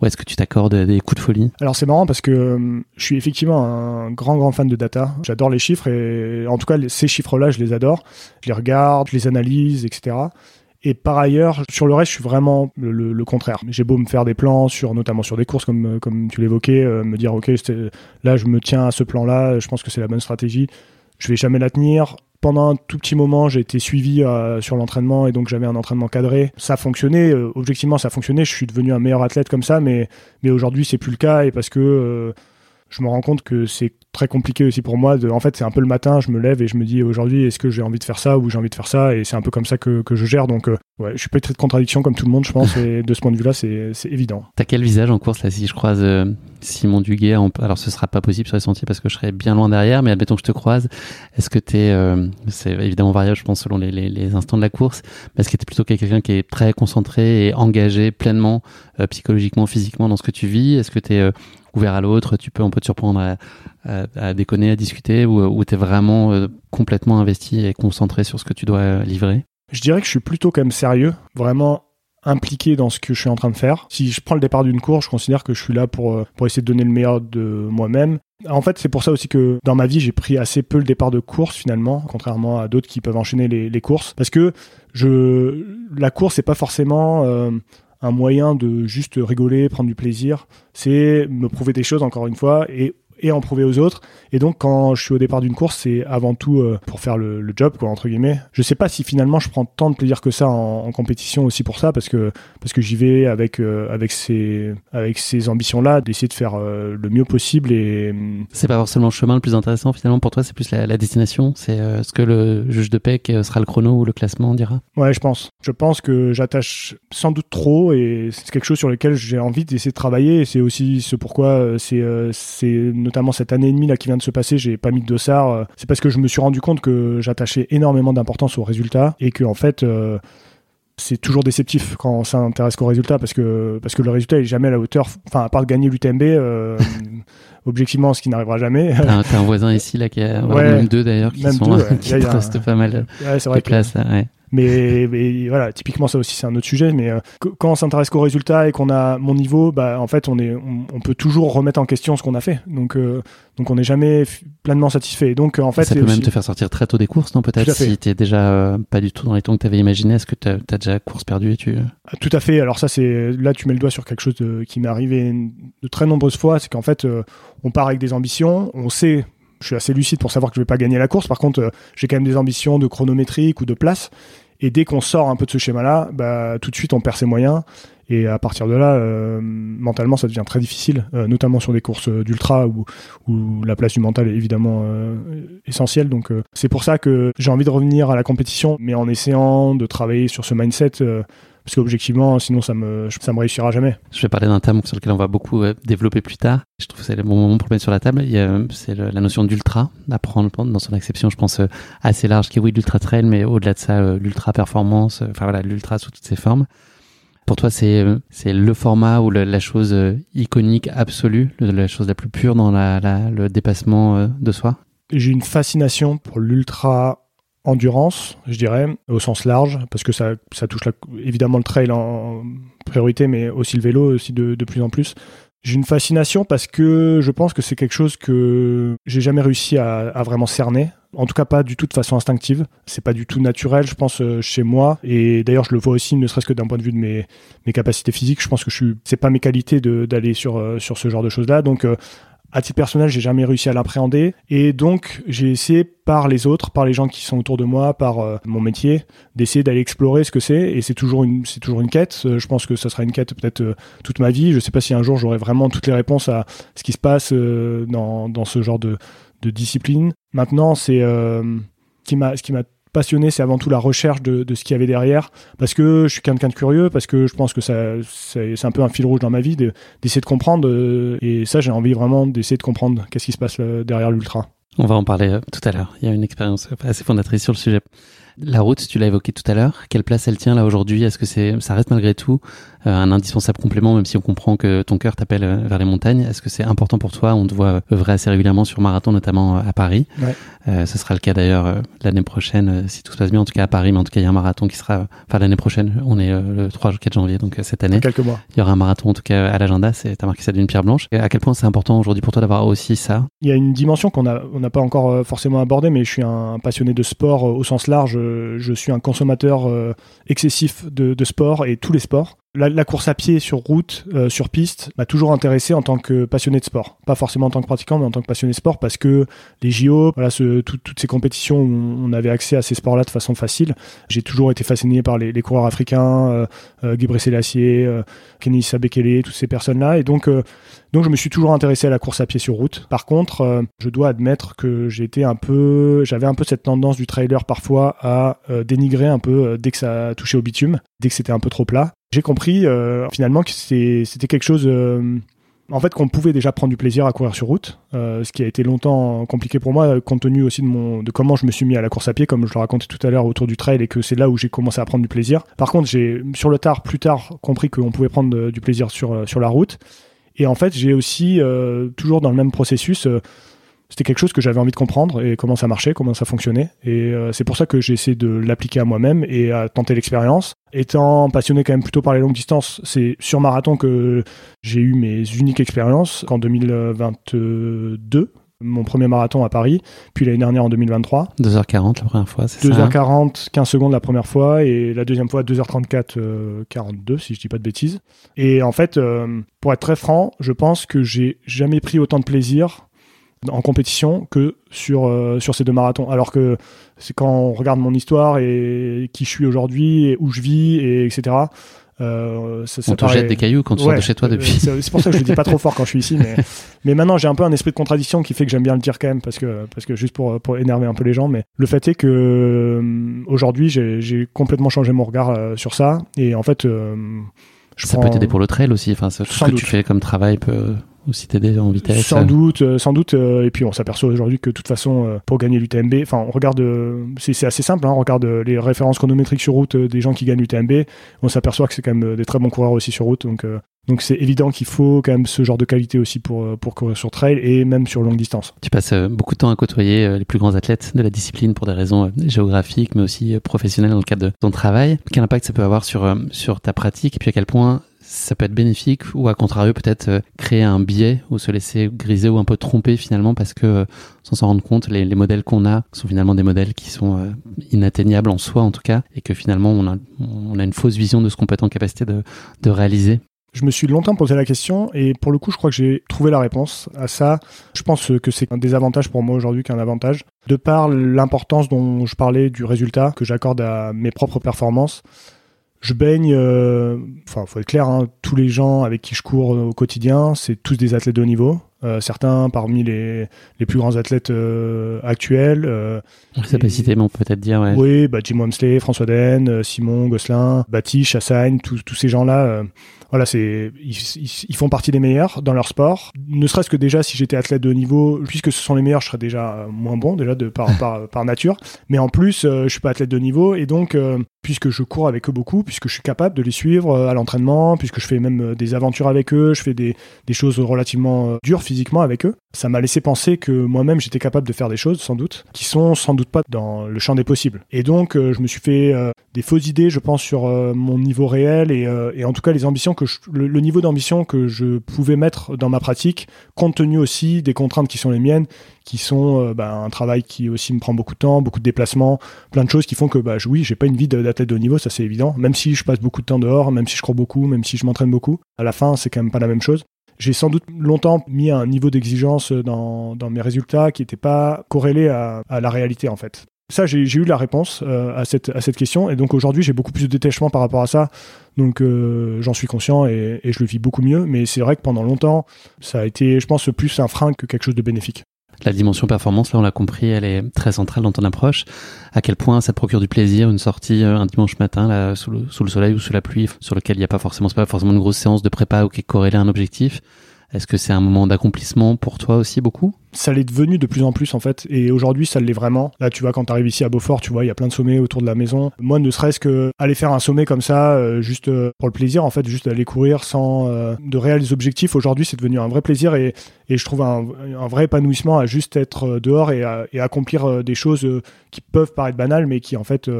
ou est-ce que tu t'accordes des coups de folie? Alors c'est marrant parce que euh, je suis effectivement un grand grand fan de data. J'adore les chiffres et en tout cas ces chiffres-là, je les adore. Je les regarde, je les analyse, etc. Et par ailleurs, sur le reste, je suis vraiment le, contraire. J'ai beau me faire des plans sur, notamment sur des courses, comme comme tu l'évoquais, euh, me dire ok, là je me tiens à ce plan-là, je pense que c'est la bonne stratégie. Je vais jamais la tenir pendant un tout petit moment, j'ai été suivi euh, sur l'entraînement et donc j'avais un entraînement cadré. Ça fonctionnait, euh, objectivement ça fonctionnait. Je suis devenu un meilleur athlète comme ça, mais mais aujourd'hui c'est plus le cas et parce que euh, je me rends compte que c'est très compliqué aussi pour moi. De, en fait, c'est un peu le matin, je me lève et je me dis aujourd'hui, est-ce que j'ai envie de faire ça ou j'ai envie de faire ça? Et c'est un peu comme ça que, que je gère. Donc, euh, ouais, je suis pas très de contradiction comme tout le monde, je pense. et de ce point de vue-là, c'est, c'est évident. T'as quel visage en course là Si je croise euh, Simon Duguay, alors ce sera pas possible sur les sentiers parce que je serai bien loin derrière, mais admettons que je te croise. Est-ce que t'es, euh, c'est évidemment variable, je pense, selon les, les, les instants de la course, mais est-ce que t'es plutôt quelqu'un qui est très concentré et engagé pleinement, psychologiquement, physiquement dans ce que tu vis? Est-ce que t'es ouvert à l'autre, tu peux, on peut te surprendre à, déconner, à discuter, ou, tu es vraiment euh, complètement investi et concentré sur ce que tu dois livrer Je dirais que je suis plutôt quand même sérieux, vraiment impliqué dans ce que je suis en train de faire. Si je prends le départ d'une course, je considère que je suis là pour, euh, pour essayer de donner le meilleur de moi-même. En fait, c'est pour ça aussi que dans ma vie, j'ai pris assez peu le départ de course finalement, contrairement à d'autres qui peuvent enchaîner les, courses, parce que je, la course, c'est pas forcément euh, un moyen de juste rigoler, prendre du plaisir. C'est me prouver des choses, encore une fois, et et en prouver aux autres. Et donc, quand je suis au départ d'une course, c'est avant tout euh, pour faire le, le, job, quoi, entre guillemets. Je sais pas si finalement je prends tant de plaisir que ça en, en compétition aussi pour ça, parce que, parce que j'y vais avec, euh, avec ces, avec ces ambitions-là, d'essayer de faire euh, le mieux possible. Et c'est pas forcément le chemin le plus intéressant finalement pour toi, c'est plus la, la destination. C'est ce que le juge de paix sera le chrono ou le classement dira. Ouais, je pense. Je pense que j'attache sans doute trop et c'est quelque chose sur lequel j'ai envie d'essayer de travailler. Et c'est aussi ce pourquoi c'est notamment cette année et demie là qui vient de se passer, j'ai pas mis de dossard. Euh, c'est parce que je me suis rendu compte que j'attachais énormément d'importance aux résultats et que en fait euh, c'est toujours déceptif quand on s'intéresse qu'aux résultats parce que parce que le résultat est jamais à la hauteur. Enfin, à part gagner l'UTMB, euh, objectivement, ce qui n'arrivera jamais. T'as un, voisin ici là qui a même deux d'ailleurs qui sont qui restent pas mal ouais, de place. Ouais. Mais, mais, voilà, typiquement ça aussi c'est un autre sujet. Mais euh, quand on s'intéresse qu'aux résultats et qu'on a mon niveau, bah en fait on est, on, peut toujours remettre en question ce qu'on a fait. Donc euh, donc on n'est jamais pleinement satisfait. Donc en fait ça peut même te faire sortir très tôt des courses, non Peut-être si t'es déjà euh, pas du tout dans les temps que t'avais imaginé. Est-ce que t'as as déjà course perdue et tu ah, Tout à fait. Alors ça c'est là tu mets le doigt sur quelque chose qui m'est arrivé de très nombreuses fois, c'est qu'en fait on part avec des ambitions, on sait je suis assez lucide pour savoir que je vais pas gagner la course. Par contre, euh, j'ai quand même des ambitions de chronométrique ou de place. Et dès qu'on sort un peu de ce schéma-là, bah, tout de suite, on perd ses moyens. Et à partir de là, euh, mentalement, ça devient très difficile, euh, notamment sur des courses d'ultra où, où la place du mental est évidemment essentielle. Donc, c'est pour ça que j'ai envie de revenir à la compétition, mais en essayant de travailler sur ce mindset parce qu'objectivement, sinon ça me, ça me réussira jamais. Je vais parler d'un thème sur lequel on va beaucoup euh, développer plus tard. Je trouve que c'est le bon moment pour le mettre sur la table. C'est la notion d'ultra, d'apprendre dans son acception, je pense, euh, assez large, qui est oui, l'ultra trail, mais au-delà de ça, euh, l'ultra performance, enfin voilà, l'ultra sous toutes ses formes. Pour toi, c'est c'est le format ou la chose iconique absolue, la chose la plus pure dans la, le dépassement de soi? J'ai une fascination pour l'ultra endurance, je dirais, au sens large, parce que ça, ça touche évidemment le trail en priorité, mais aussi le vélo aussi de, plus en plus. J'ai une fascination parce que je pense que c'est quelque chose que j'ai jamais réussi à, à, vraiment cerner. En tout cas, pas du tout de façon instinctive. C'est pas du tout naturel, je pense, euh, chez moi. Et d'ailleurs, je le vois aussi, ne serait-ce que d'un point de vue de mes, mes capacités physiques. Je pense que je suis, c'est pas mes qualités d'aller sur, euh, sur ce genre de choses-là. Donc, euh, à titre personnel, j'ai jamais réussi à l'appréhender et donc j'ai essayé par les autres, par les gens qui sont autour de moi, par euh, mon métier, d'essayer d'aller explorer ce que c'est et c'est toujours une c'est toujours une quête. Euh, je pense que ça sera une quête peut-être euh, toute ma vie. Je sais pas si un jour j'aurai vraiment toutes les réponses à ce qui se passe dans, dans ce genre de, de discipline. Maintenant, c'est qui m'a ce qui m'a passionné, c'est avant tout la recherche de, ce qu'il y avait derrière, parce que je suis quelqu'un de curieux, parce que je pense que ça, c'est un peu un fil rouge dans ma vie d'essayer de, comprendre, euh, et ça j'ai envie vraiment d'essayer de comprendre qu'est-ce qui se passe euh, derrière l'ultra. On va en parler euh, tout à l'heure. Il y a une expérience assez fondatrice sur le sujet. La route, tu l'as évoqué tout à l'heure. Quelle place elle tient là aujourd'hui? Est-ce que c'est, ça reste malgré tout un indispensable complément, même si on comprend que ton cœur t'appelle euh, vers les montagnes Est-ce que c'est important pour toi? On te voit œuvrer assez régulièrement sur marathon, notamment à Paris. Ouais. Euh, ce sera le cas d'ailleurs l'année prochaine, si tout se passe bien. En tout cas à Paris, mais en tout cas il y a un marathon qui sera, enfin l'année prochaine. On est le 3 4 janvier, donc cette année. quelques mois. Il y aura un marathon en tout cas à l'agenda. C'est, t'as marqué ça d'une pierre blanche. Et à quel point c'est important aujourd'hui pour toi d'avoir aussi ça? Il y a une dimension qu'on a, on n'a pas encore forcément abordée, mais je suis un passionné de sport au sens large. Je suis un consommateur euh, excessif de, sport et tous les sports. La, course à pied sur route, euh, sur piste, m'a toujours intéressé en tant que passionné de sport. Pas forcément en tant que pratiquant, mais en tant que passionné de sport, parce que les JO, voilà, toutes ces compétitions où on avait accès à ces sports-là de façon facile. J'ai toujours été fasciné par les, coureurs africains, euh, euh, Guy Selassie, euh, toutes ces personnes-là. Et donc, donc je me suis toujours intéressé à la course à pied sur route. Par contre, je dois admettre que j'étais un peu, j'avais un peu cette tendance du trailer parfois à dénigrer un peu dès que ça touchait au bitume, dès que c'était un peu trop plat. J'ai compris euh, finalement que c'était quelque chose euh, en fait qu'on pouvait déjà prendre du plaisir à courir sur route, euh, ce qui a été longtemps compliqué pour moi compte tenu aussi de mon de comment je me suis mis à la course à pied comme je le racontais tout à l'heure autour du trail et que c'est là où j'ai commencé à prendre du plaisir. Par contre, j'ai sur le tard plus tard compris qu'on pouvait prendre du plaisir sur sur la route et en fait, j'ai aussi toujours dans le même processus c'était quelque chose que j'avais envie de comprendre et comment ça marchait, comment ça fonctionnait. Et euh, c'est pour ça que j'ai essayé de l'appliquer à moi-même et à tenter l'expérience. Étant passionné quand même plutôt par les longues distances, c'est sur marathon que j'ai eu mes uniques expériences en 2022 mon premier marathon à Paris, puis l'année dernière en 2023. 2h40 la première fois, c'est ça 2h40, 15 secondes la première fois, et la deuxième fois 2h34, 42, euh, si je dis pas de bêtises. Et en fait, euh, pour être très franc, je pense que j'ai jamais pris autant de plaisir en compétition que sur, sur ces deux marathons. Alors que c'est quand on regarde mon histoire et qui je suis aujourd'hui, et où je vis, et etc. Euh, ça, ça on te jette des cailloux quand tu sors de chez toi depuis. c'est pour ça que je le dis pas trop fort quand je suis ici, mais, mais maintenant j'ai un peu un esprit de contradiction qui fait que j'aime bien le dire quand même parce que parce que juste pour pour énerver un peu les gens. Mais le fait est que euh, aujourd'hui j'ai complètement changé mon regard euh, sur ça et en fait. Euh, je ça peut t'aider pour le trail aussi. Enfin, tout ce que tu fais comme travail peut aussi t'aider en vitesse Sans doute, euh, sans doute. Euh, et puis on s'aperçoit aujourd'hui que de toute façon, euh, pour gagner l'UTMB, enfin on regarde, c'est assez simple, hein, on regarde les références chronométriques sur route des gens qui gagnent l'UTMB, on s'aperçoit que c'est quand même des très bons coureurs aussi sur route. Donc donc c'est évident qu'il faut quand même ce genre de qualité aussi pour, pour courir sur trail et même sur longue distance. Tu passes beaucoup de temps à côtoyer les plus grands athlètes de la discipline pour des raisons géographiques mais aussi professionnelles dans le cadre de ton travail. Quel impact ça peut avoir sur, sur ta pratique et puis à quel point ça peut être bénéfique ou à contrario peut-être euh, créer un biais ou se laisser griser ou un peu tromper finalement parce que euh, sans s'en rendre compte les, modèles qu'on a sont finalement des modèles qui sont euh, inatteignables en soi en tout cas et que finalement on a, une fausse vision de ce qu'on peut être en capacité de réaliser. Je me suis longtemps posé la question et pour le coup, je crois que j'ai trouvé la réponse à ça. Je pense que c'est un désavantage pour moi aujourd'hui qu'un avantage. De par l'importance dont je parlais du résultat que j'accorde à mes propres performances, je baigne, euh, enfin, faut être clair, hein, tous les gens avec qui je cours au quotidien, c'est tous des athlètes de haut niveau. Euh, certains parmi les, les plus grands athlètes euh, actuels. Euh, on les a pas cités, mais on peut peut-être dire. Ouais. Oui, bah, Jim Wamsley, François Den, euh, Simon Gosselin, Bati, Chassagne, tous ces gens-là. Voilà, c'est ils, ils, font partie des meilleurs dans leur sport. Ne serait-ce que déjà si j'étais athlète de haut niveau, puisque ce sont les meilleurs, je serais déjà moins bon déjà de par par, par nature. Mais en plus, je suis pas athlète de niveau et donc puisque je cours avec eux beaucoup, puisque je suis capable de les suivre à l'entraînement, puisque je fais même des aventures avec eux, je fais des, des choses relativement dures physiquement avec eux, ça m'a laissé penser que moi-même j'étais capable de faire des choses, sans doute, qui sont sans doute pas dans le champ des possibles. Et donc euh, je me suis fait euh, des fausses idées, je pense, sur euh, mon niveau réel et, en tout cas les ambitions que le, niveau d'ambition que je pouvais mettre dans ma pratique, compte tenu aussi des contraintes qui sont les miennes, qui sont bah, un travail qui aussi me prend beaucoup de temps, beaucoup de déplacements, plein de choses qui font que bah, oui, j'ai pas une vie d'athlète de haut niveau, ça c'est évident. Même si je passe beaucoup de temps dehors, même si je cours beaucoup, même si je m'entraîne beaucoup, à la fin c'est quand même pas la même chose j'ai sans doute longtemps mis un niveau d'exigence dans, mes résultats qui n'était pas corrélé à, la réalité en fait. Ça, j'ai eu la réponse euh, à, cette, à cette question et donc aujourd'hui j'ai beaucoup plus de détachement par rapport à ça. Donc euh, j'en suis conscient et, et, je le vis beaucoup mieux. Mais c'est vrai que pendant longtemps, ça a été, je pense, plus un frein que quelque chose de bénéfique. La dimension performance, là on l'a compris, elle est très centrale dans ton approche. À quel point ça te procure du plaisir, une sortie euh, un dimanche matin là, sous, le, sous le soleil ou sous la pluie, sur lequel il n'y a pas forcément, pas forcément une grosse séance de prépa ou qui est corrélée à un objectif? Est-ce que c'est un moment d'accomplissement pour toi aussi beaucoup? Ça l'est devenu de plus en plus en fait, et aujourd'hui ça l'est vraiment. Là tu vois quand tu arrives ici à Beaufort, tu vois il y a plein de sommets autour de la maison. Moi ne serait-ce que aller faire un sommet comme ça, euh, juste euh, pour le plaisir en fait, juste aller courir sans euh, de réels objectifs. Aujourd'hui c'est devenu un vrai plaisir et, je trouve un, vrai épanouissement à juste être dehors et, accomplir des choses qui peuvent paraître banales mais qui en fait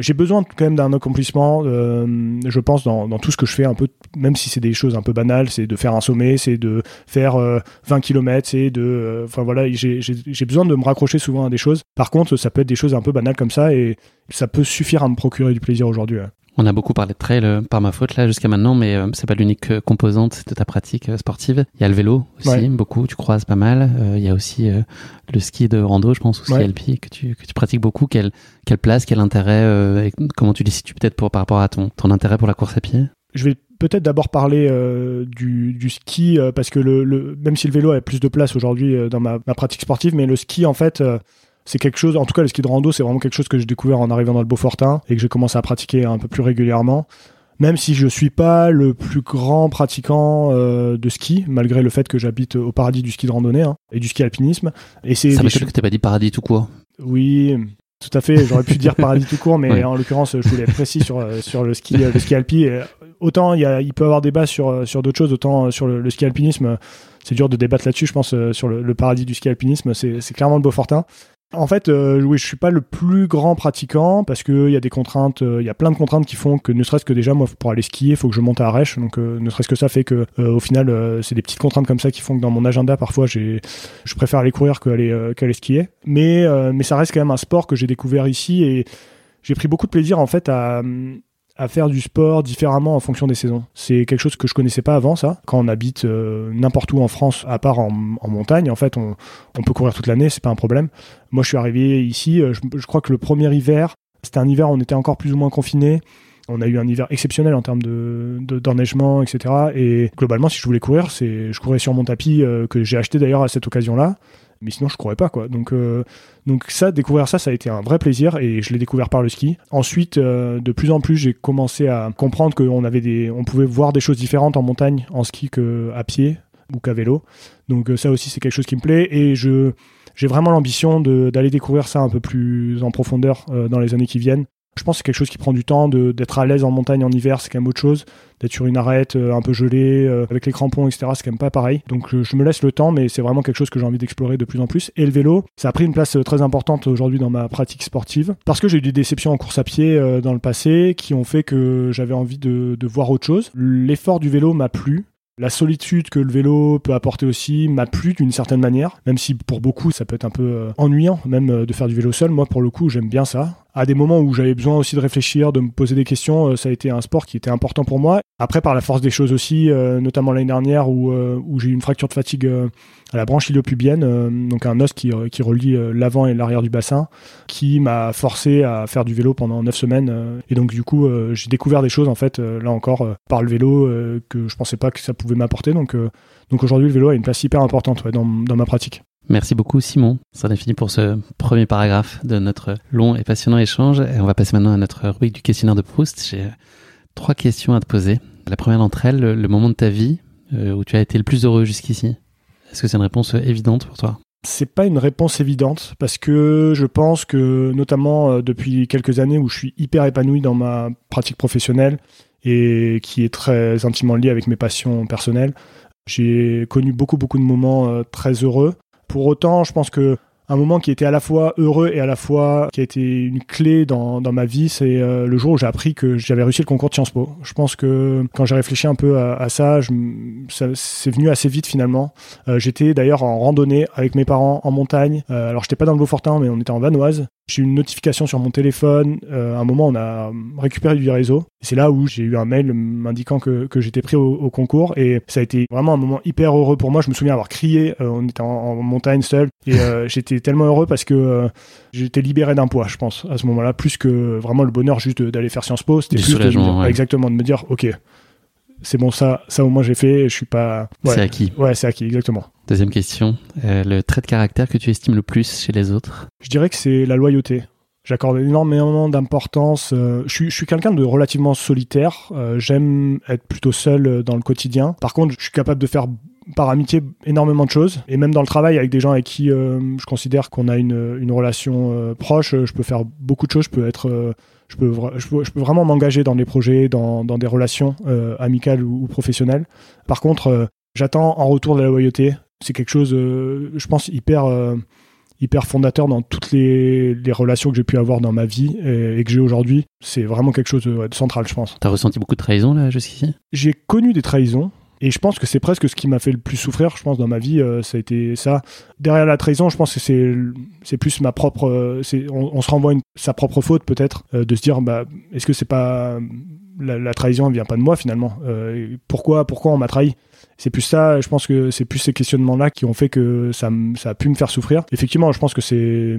j'ai besoin quand même d'un accomplissement, je pense, dans, dans, tout ce que je fais, un peu, même si c'est des choses un peu banales, c'est de faire un sommet, c'est de faire 20 km, c'est de, enfin voilà, j'ai besoin de me raccrocher souvent à des choses. Par contre, ça peut être des choses un peu banales comme ça et ça peut suffire à me procurer du plaisir aujourd'hui. On a beaucoup parlé de trail euh, par ma faute là jusqu'à maintenant, mais euh, c'est pas l'unique euh, composante de ta pratique sportive. Il y a le vélo aussi, beaucoup, tu croises pas mal. Il y a aussi le ski de rando, je pense, ou ski alpi que tu, que tu pratiques beaucoup. Quelle, quelle place, quel intérêt, comment tu les situes peut-être par rapport à ton, ton intérêt pour la course à pied? Je vais peut-être d'abord parler du, du, ski, parce que le, le, même si le vélo a plus de place aujourd'hui dans ma, ma, pratique sportive, mais le ski, en fait, c'est quelque chose, en tout cas le ski de rando, c'est vraiment quelque chose que j'ai découvert en arrivant dans le Beaufortin et que j'ai commencé à pratiquer un peu plus régulièrement. Même si je suis pas le plus grand pratiquant euh, de ski, malgré le fait que j'habite au paradis du ski de randonnée hein, et du ski alpinisme. Et c'est ça m'étonne que t'aies pas dit paradis tout court. Oui, tout à fait. J'aurais pu dire paradis tout court, mais en l'occurrence, je voulais être précis sur euh, sur le ski le ski alpi. Autant il y peut avoir débat sur sur d'autres choses, autant sur le, ski alpinisme, c'est dur de débattre là-dessus. Je pense euh, sur le, paradis du ski alpinisme, c'est clairement le Beaufortin. En fait, euh, oui, je suis pas le plus grand pratiquant parce qu'il y a des contraintes, euh, il y a plein de contraintes qui font que ne serait-ce que déjà moi pour aller skier, il faut que je monte à Arèche, donc euh, ne serait-ce que ça fait que au final c'est des petites contraintes comme ça qui font que dans mon agenda parfois je préfère aller courir qu'aller skier. Mais mais ça reste quand même un sport que j'ai découvert ici et j'ai pris beaucoup de plaisir en fait à à faire du sport différemment en fonction des saisons. C'est quelque chose que je connaissais pas avant ça. Quand on habite euh, n'importe où en France, à part en, montagne, en fait, on, peut courir toute l'année, c'est pas un problème. Moi, je suis arrivé ici, euh, je, crois que le premier hiver, c'était un hiver où on était encore plus ou moins confiné. On a eu un hiver exceptionnel en termes de, d'enneigement, etc. Et globalement, si je voulais courir, c'est, je courais sur mon tapis euh, que j'ai acheté d'ailleurs à cette occasion-là mais sinon je courais pas quoi. Donc euh, donc ça découvrir ça ça a été un vrai plaisir et je l'ai découvert par le ski. Ensuite euh, de plus en plus j'ai commencé à comprendre qu'on avait des on pouvait voir des choses différentes en montagne en ski que à pied ou qu'à vélo. Donc euh, ça aussi c'est quelque chose qui me plaît et je j'ai vraiment l'ambition d'aller découvrir ça un peu plus en profondeur dans les années qui viennent. Je pense que c'est quelque chose qui prend du temps, d'être à l'aise en montagne en hiver, c'est quand même autre chose. D'être sur une arête euh, un peu gelée, euh, avec les crampons, etc., c'est quand même pas pareil. Donc euh, je me laisse le temps, mais c'est vraiment quelque chose que j'ai envie d'explorer de plus en plus. Et le vélo, ça a pris une place très importante aujourd'hui dans ma pratique sportive, parce que j'ai eu des déceptions en course à pied dans le passé qui ont fait que j'avais envie de, voir autre chose. L'effort du vélo m'a plu, la solitude que le vélo peut apporter aussi m'a plu d'une certaine manière, même si pour beaucoup ça peut être un peu euh, ennuyant même euh, de faire du vélo seul. Moi pour le coup j'aime bien ça. À des moments où j'avais besoin aussi de réfléchir, de me poser des questions, euh, ça a été un sport qui était important pour moi. Après par la force des choses aussi, notamment l'année dernière où, où j'ai eu une fracture de fatigue à la branche iliopubienne, euh, donc un os qui, euh, relie euh, l'avant et l'arrière du bassin, qui m'a forcé à faire du vélo pendant 9 semaines. et donc du coup, j'ai découvert des choses en fait, là encore, par le vélo que je pensais pas que ça pouvait m'apporter. Donc, donc aujourd'hui, le vélo a une place hyper importante dans ma pratique. Merci beaucoup Simon. Ça est fini pour ce premier paragraphe de notre long et passionnant échange. Et on va passer maintenant à notre rubrique du questionnaire de Proust. J'ai trois questions à te poser. La première d'entre elles, le moment de ta vie où tu as été le plus heureux jusqu'ici. Est-ce que c'est une réponse euh, évidente pour toi? C'est pas une réponse évidente parce que je pense que notamment euh, depuis quelques années où je suis hyper épanoui dans ma pratique professionnelle et qui est très intimement liée avec mes passions personnelles, j'ai connu beaucoup beaucoup de moments euh, très heureux. Pour autant, je pense que un moment qui était à la fois heureux et à la fois qui a été une clé dans, ma vie, c'est euh, le jour où j'ai appris que j'avais réussi le concours de Sciences Po. Je pense que quand j'ai réfléchi un peu à, ça, c'est venu assez vite finalement. Euh, j'étais d'ailleurs en randonnée avec mes parents en montagne. Euh, alors j'étais pas dans le Beaufortin, mais on était en Vanoise. J'ai eu une notification sur mon téléphone. à un moment, on a récupéré du réseau. C'est là où j'ai eu un mail m'indiquant que, que j'étais pris au, concours. Et ça a été vraiment un moment hyper heureux pour moi. Je me souviens avoir crié. on était en, en montagne seul. Et j'étais tellement heureux parce que euh, j'étais libéré d'un poids, je pense, à ce moment-là, plus que vraiment le bonheur juste d'aller faire Sciences Po. C'était plus de exactement de me dire, ok, c'est bon, ça, ça au moins j'ai fait, je suis pas. c'est acquis. Ouais, c'est acquis, exactement. Deuxième question, euh, le trait de caractère que tu estimes le plus chez les autres? Je dirais que c'est la loyauté. J'accorde énormément d'importance. Euh, je suis, quelqu'un de relativement solitaire. J'aime être plutôt seul dans le quotidien. Par contre, je suis capable de faire par amitié énormément de choses et même dans le travail avec des gens avec qui euh, je considère qu'on a une, relation euh, proche je peux faire beaucoup de choses je peux être euh, je, peux, je, peux, vraiment m'engager dans des projets dans des relations amicales ou, professionnelles par contre j'attends en retour de la loyauté c'est quelque chose je pense hyper hyper fondateur dans toutes les, les relations que j'ai pu avoir dans ma vie et, que j'ai aujourd'hui c'est vraiment quelque chose de, de central je pense T'as ressenti beaucoup de trahisons là jusqu'ici? J'ai connu des trahisons et je pense que c'est presque ce qui m'a fait le plus souffrir, je pense, dans ma vie. Euh, ça a été ça. Derrière la trahison, je pense que c'est, c'est plus ma propre. Euh, c'est, on, se renvoie une, sa propre faute, peut-être, euh, de se dire bah, est-ce que c'est pas. La, la trahison, elle vient pas de moi, finalement? pourquoi, pourquoi on m'a trahi? C'est plus ça, je pense que c'est plus ces questionnements-là qui ont fait que ça, ça, a pu me faire souffrir. Effectivement, je pense que c'est.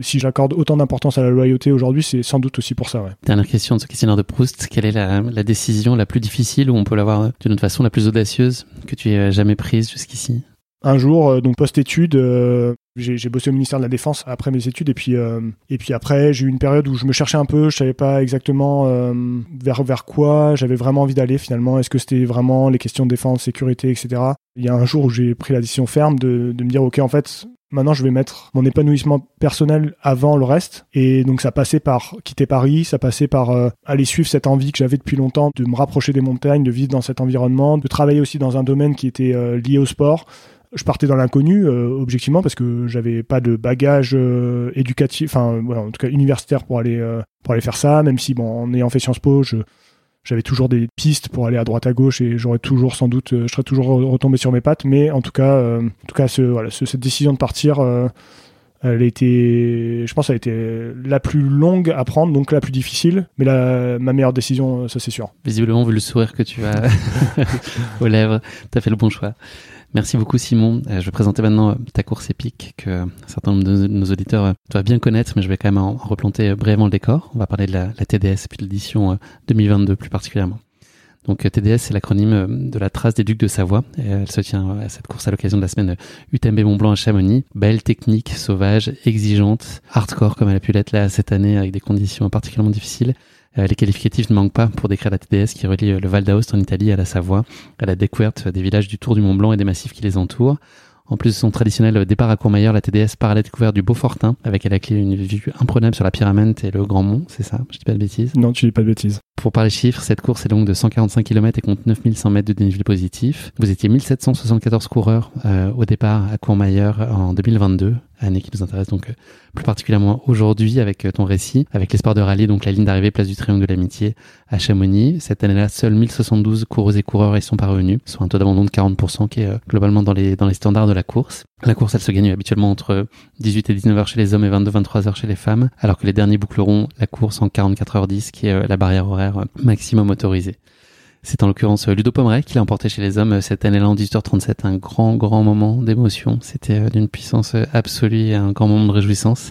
Si j'accorde autant d'importance à la loyauté aujourd'hui, c'est sans doute aussi pour ça. Ouais. Dernière question de ce questionnaire de Proust quelle est la, la décision la plus difficile ou on peut l'avoir d'une autre façon la plus audacieuse que tu aies jamais prise jusqu'ici? Un jour, euh, donc post-études, euh, j'ai bossé au ministère de la Défense après mes études et puis euh, et puis après j'ai eu une période où je me cherchais un peu, je savais pas exactement vers vers quoi j'avais vraiment envie d'aller finalement. Est-ce que c'était vraiment les questions de défense, sécurité, etc. Il y a un jour où j'ai pris la décision ferme de, de me dire ok en fait maintenant je vais mettre mon épanouissement personnel avant le reste et donc ça passait par quitter Paris, ça passait par aller suivre cette envie que j'avais depuis longtemps de me rapprocher des montagnes, de vivre dans cet environnement, de travailler aussi dans un domaine qui était lié au sport je partais dans l'inconnu euh, objectivement parce que j'avais pas de bagage euh, éducatif enfin en tout cas universitaire pour aller euh, pour aller faire ça même si bon en ayant fait Sciences Po j'avais toujours des pistes pour aller à droite à gauche et j'aurais toujours sans doute je serais toujours retombé sur mes pattes mais en tout cas en tout cas cette décision de partir Elle était, je pense, elle a été la plus longue à prendre, donc la plus difficile, mais ma meilleure décision, ça c'est sûr. Visiblement, vu le sourire que tu as aux lèvres, tu as fait le bon choix. Merci beaucoup Simon. Euh, je vais présenter maintenant euh, ta course épique que un certain nombre de nos auditeurs euh, doivent bien connaître, mais je vais quand même en replanter brièvement le décor. On va parler de la, TDS et puis de l'édition 2022 plus particulièrement. Donc TDS, c'est l'acronyme de la trace des Ducs de Savoie. elle se tient à cette course à l'occasion de la semaine UTMB Mont Blanc à Chamonix. Belle technique, sauvage, exigeante, hardcore comme elle a pu l'être là cette année avec des conditions particulièrement difficiles. Euh, les qualificatifs ne manquent pas pour décrire la TDS qui relie euh, le Val d'Aoste en Italie à la Savoie, à la découverte des villages du Tour du Mont Blanc et des massifs qui les entourent. En plus de son traditionnel départ à Courmayeur, la TDS part à la découverte du Beaufortin, avec à la clé une vue imprenable sur la Pyramide et le Grand Mont, c'est ça? Je dis pas de bêtises? Non, tu dis pas de bêtises. Pour parler chiffres, cette course est longue de 145 km et compte 9100 mètres de dénivelé positif. Vous étiez 1774 coureurs euh, au départ à Courmayeur en 2022, année qui nous intéresse donc euh, plus particulièrement aujourd'hui avec euh, ton récit, avec l'espoir de rallye, donc la ligne d'arrivée place du Triangle de l'Amitié à Chamonix. Cette année-là, seuls 1072 coureuses et coureurs y sont parvenus, soit un taux d'abandon de 40% qui est globalement dans les, dans les standards de la course. La course, elle se gagne habituellement entre 18 et 19 heures chez les hommes et 22-23 heures chez les femmes, alors que les derniers boucleront la course en 44 h 10, qui est la barrière horaire maximum autorisé. C'est en l'occurrence euh, Ludo Pomeray qui l'a emporté chez les hommes euh, cette année-là en 18h37, un grand, grand moment d'émotion. C'était euh, d'une puissance absolue et un grand moment de réjouissance.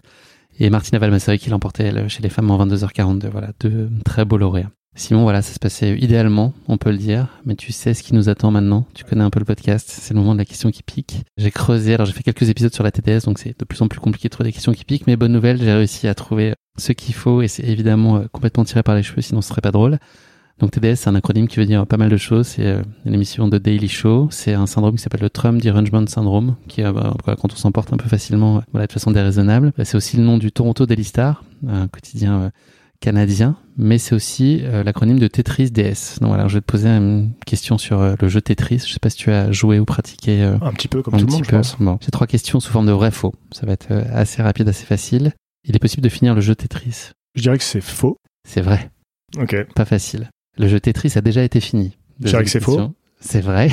Et Martina Valmassari qui l'emportait chez les femmes en 22h42. Voilà, deux très beaux lauréats. Simon, voilà, ça se passait idéalement, on peut le dire, mais tu sais ce qui nous attend maintenant. Tu connais un peu le podcast, c'est le moment de la question qui pique. J'ai creusé, alors j'ai fait quelques épisodes sur la TTS, donc c'est de plus en plus compliqué de trouver des questions qui piquent, mais bonne nouvelle, j'ai réussi à trouver ce qu'il faut et c'est évidemment complètement tiré par les cheveux, sinon ce serait pas drôle. Donc TDS, c'est un acronyme qui veut dire pas mal de choses. C'est euh, une émission de Daily Show. C'est un syndrome qui s'appelle le Trump Derangement Syndrome, qui, euh, bah, quand on s'emporte un peu facilement, voilà, de façon déraisonnable. C'est aussi le nom du Toronto Daily Star, un quotidien canadien, mais c'est aussi l'acronyme de Tetris DS. Donc voilà, je vais te poser une question sur le jeu Tetris. Je sais pas si tu as joué ou pratiqué. un petit peu comme tout le monde, je pense. Bon, j'ai trois questions sous forme de vrai-faux. Ça va être assez rapide, assez facile. Il est possible de finir le jeu Tetris. Je dirais que c'est faux. C'est vrai. Ok. Pas facile. Le jeu Tetris a déjà été fini. Je dirais que c'est faux? C'est vrai.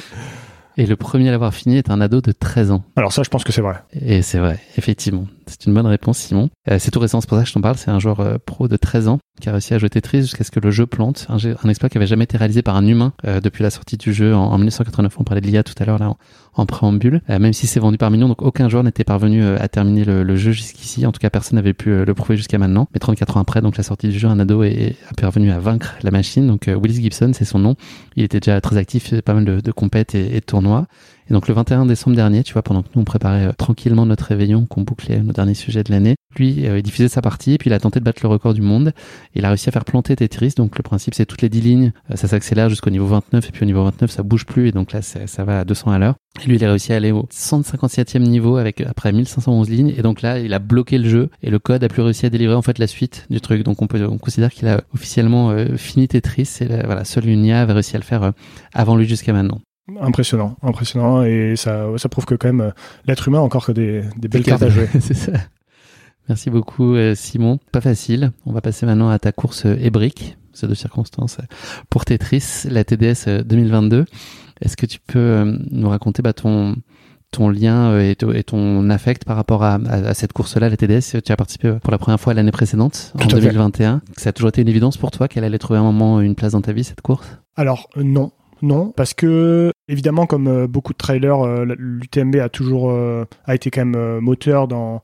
Et le premier à l'avoir fini est un ado de 13 ans. Alors ça, je pense que c'est vrai. Et c'est vrai, effectivement. C'est une bonne réponse, Simon. Euh, c'est tout récent, c'est pour ça que je t'en parle. C'est un joueur euh, pro de 13 ans qui a réussi à jouer Tetris jusqu'à ce que le jeu plante. Un, exploit qui avait jamais été réalisé par un humain euh, depuis la sortie du jeu en, 1989. On parlait de l'IA tout à l'heure là en, préambule. même si c'est vendu par millions, donc aucun joueur n'était parvenu à terminer le, jeu jusqu'ici. En tout cas, personne n'avait pu le prouver jusqu'à maintenant. Mais 34 ans après, donc la sortie du jeu, un ado est, parvenu à vaincre la machine. Donc Willis Gibson, c'est son nom. Il était déjà très actif, il faisait pas mal de, de et, et de tournois. Et donc le 21 décembre dernier, tu vois, pendant que nous on préparait euh, tranquillement notre réveillon, qu'on bouclait nos derniers sujets de l'année, lui euh, il diffusait sa partie, puis il a tenté de battre le record du monde. Il a réussi à faire planter Tetris. Donc le principe c'est toutes les 10 lignes, euh, ça s'accélère jusqu'au niveau 29 et puis au niveau 29 ça bouge plus et donc là ça va à 200 à l'heure. Et lui il a réussi à aller au 157e niveau avec après 1511 lignes et donc là il a bloqué le jeu et le code a plus réussi à délivrer en fait la suite du truc. Donc on peut on considère qu'il a officiellement fini Tetris. Et voilà, seul une avait réussi à le faire avant lui jusqu'à maintenant. Impressionnant, impressionnant, et ça, ça prouve que quand même euh, l'être humain a encore que des, des belles cartes à jouer. C'est ça. Merci beaucoup euh, Simon. Pas facile. On va passer maintenant à ta course ébrique, euh, c'est de circonstances, pour Tetris, la TDS 2022. Est-ce que tu peux nous raconter bah, ton, ton lien et, ton affect par rapport à, à, cette course-là, la TDS Tu as participé pour la première fois l'année précédente, en 2021. Ça a toujours été une évidence pour toi qu'elle allait trouver un moment une place dans ta vie, cette course? Alors non, non, parce que évidemment, comme euh, beaucoup de trailers, euh, l'UTMB a toujours euh, été quand même moteur dans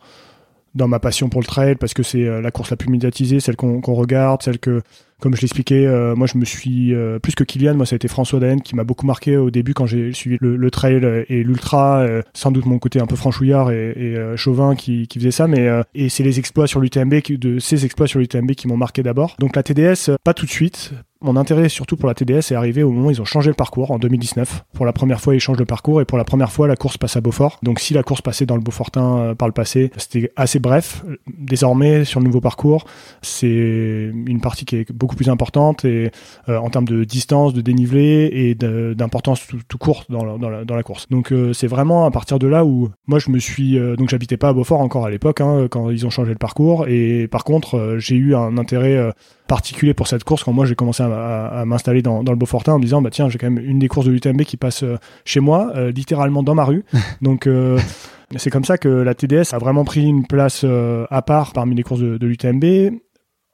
dans ma passion pour le trail parce que c'est la course la plus médiatisée, celle qu'on regarde, celle que comme je l'expliquais, moi je me suis plus que Kylian, moi ça a été François Daen qui m'a beaucoup marqué au début quand j'ai suivi le, trail et l'ultra, sans doute mon côté un peu franchouillard et, chauvin qui, qui, faisait ça, mais et c'est les exploits sur l'UTMB, de ces exploits sur l'UTMB qui m'ont marqué d'abord. Donc la TDS, pas tout de suite. Mon intérêt surtout pour la TDS est arrivé au moment où ils ont changé le parcours en 2019. Pour la première fois, ils changent le parcours et pour la première fois, la course passe à Beaufort. Donc si la course passait dans le Beaufortin par le passé, c'était assez bref. Désormais, sur le nouveau parcours, c'est une partie qui est beaucoup plus importante et euh, en termes de distance, de dénivelé et d'importance tout, court dans la, course. Donc euh, c'est vraiment à partir de là où moi je me suis euh, donc j'habitais pas à Beaufort encore à l'époque hein, quand ils ont changé le parcours et par contre j'ai eu un intérêt particulier pour cette course quand moi j'ai commencé à, m'installer dans, dans, le Beaufortin en me disant bah tiens j'ai quand même une des courses de l'UTMB qui passe chez moi littéralement dans ma rue donc C'est comme ça que la TDS a vraiment pris une place à part parmi les courses de, de l'UTMB.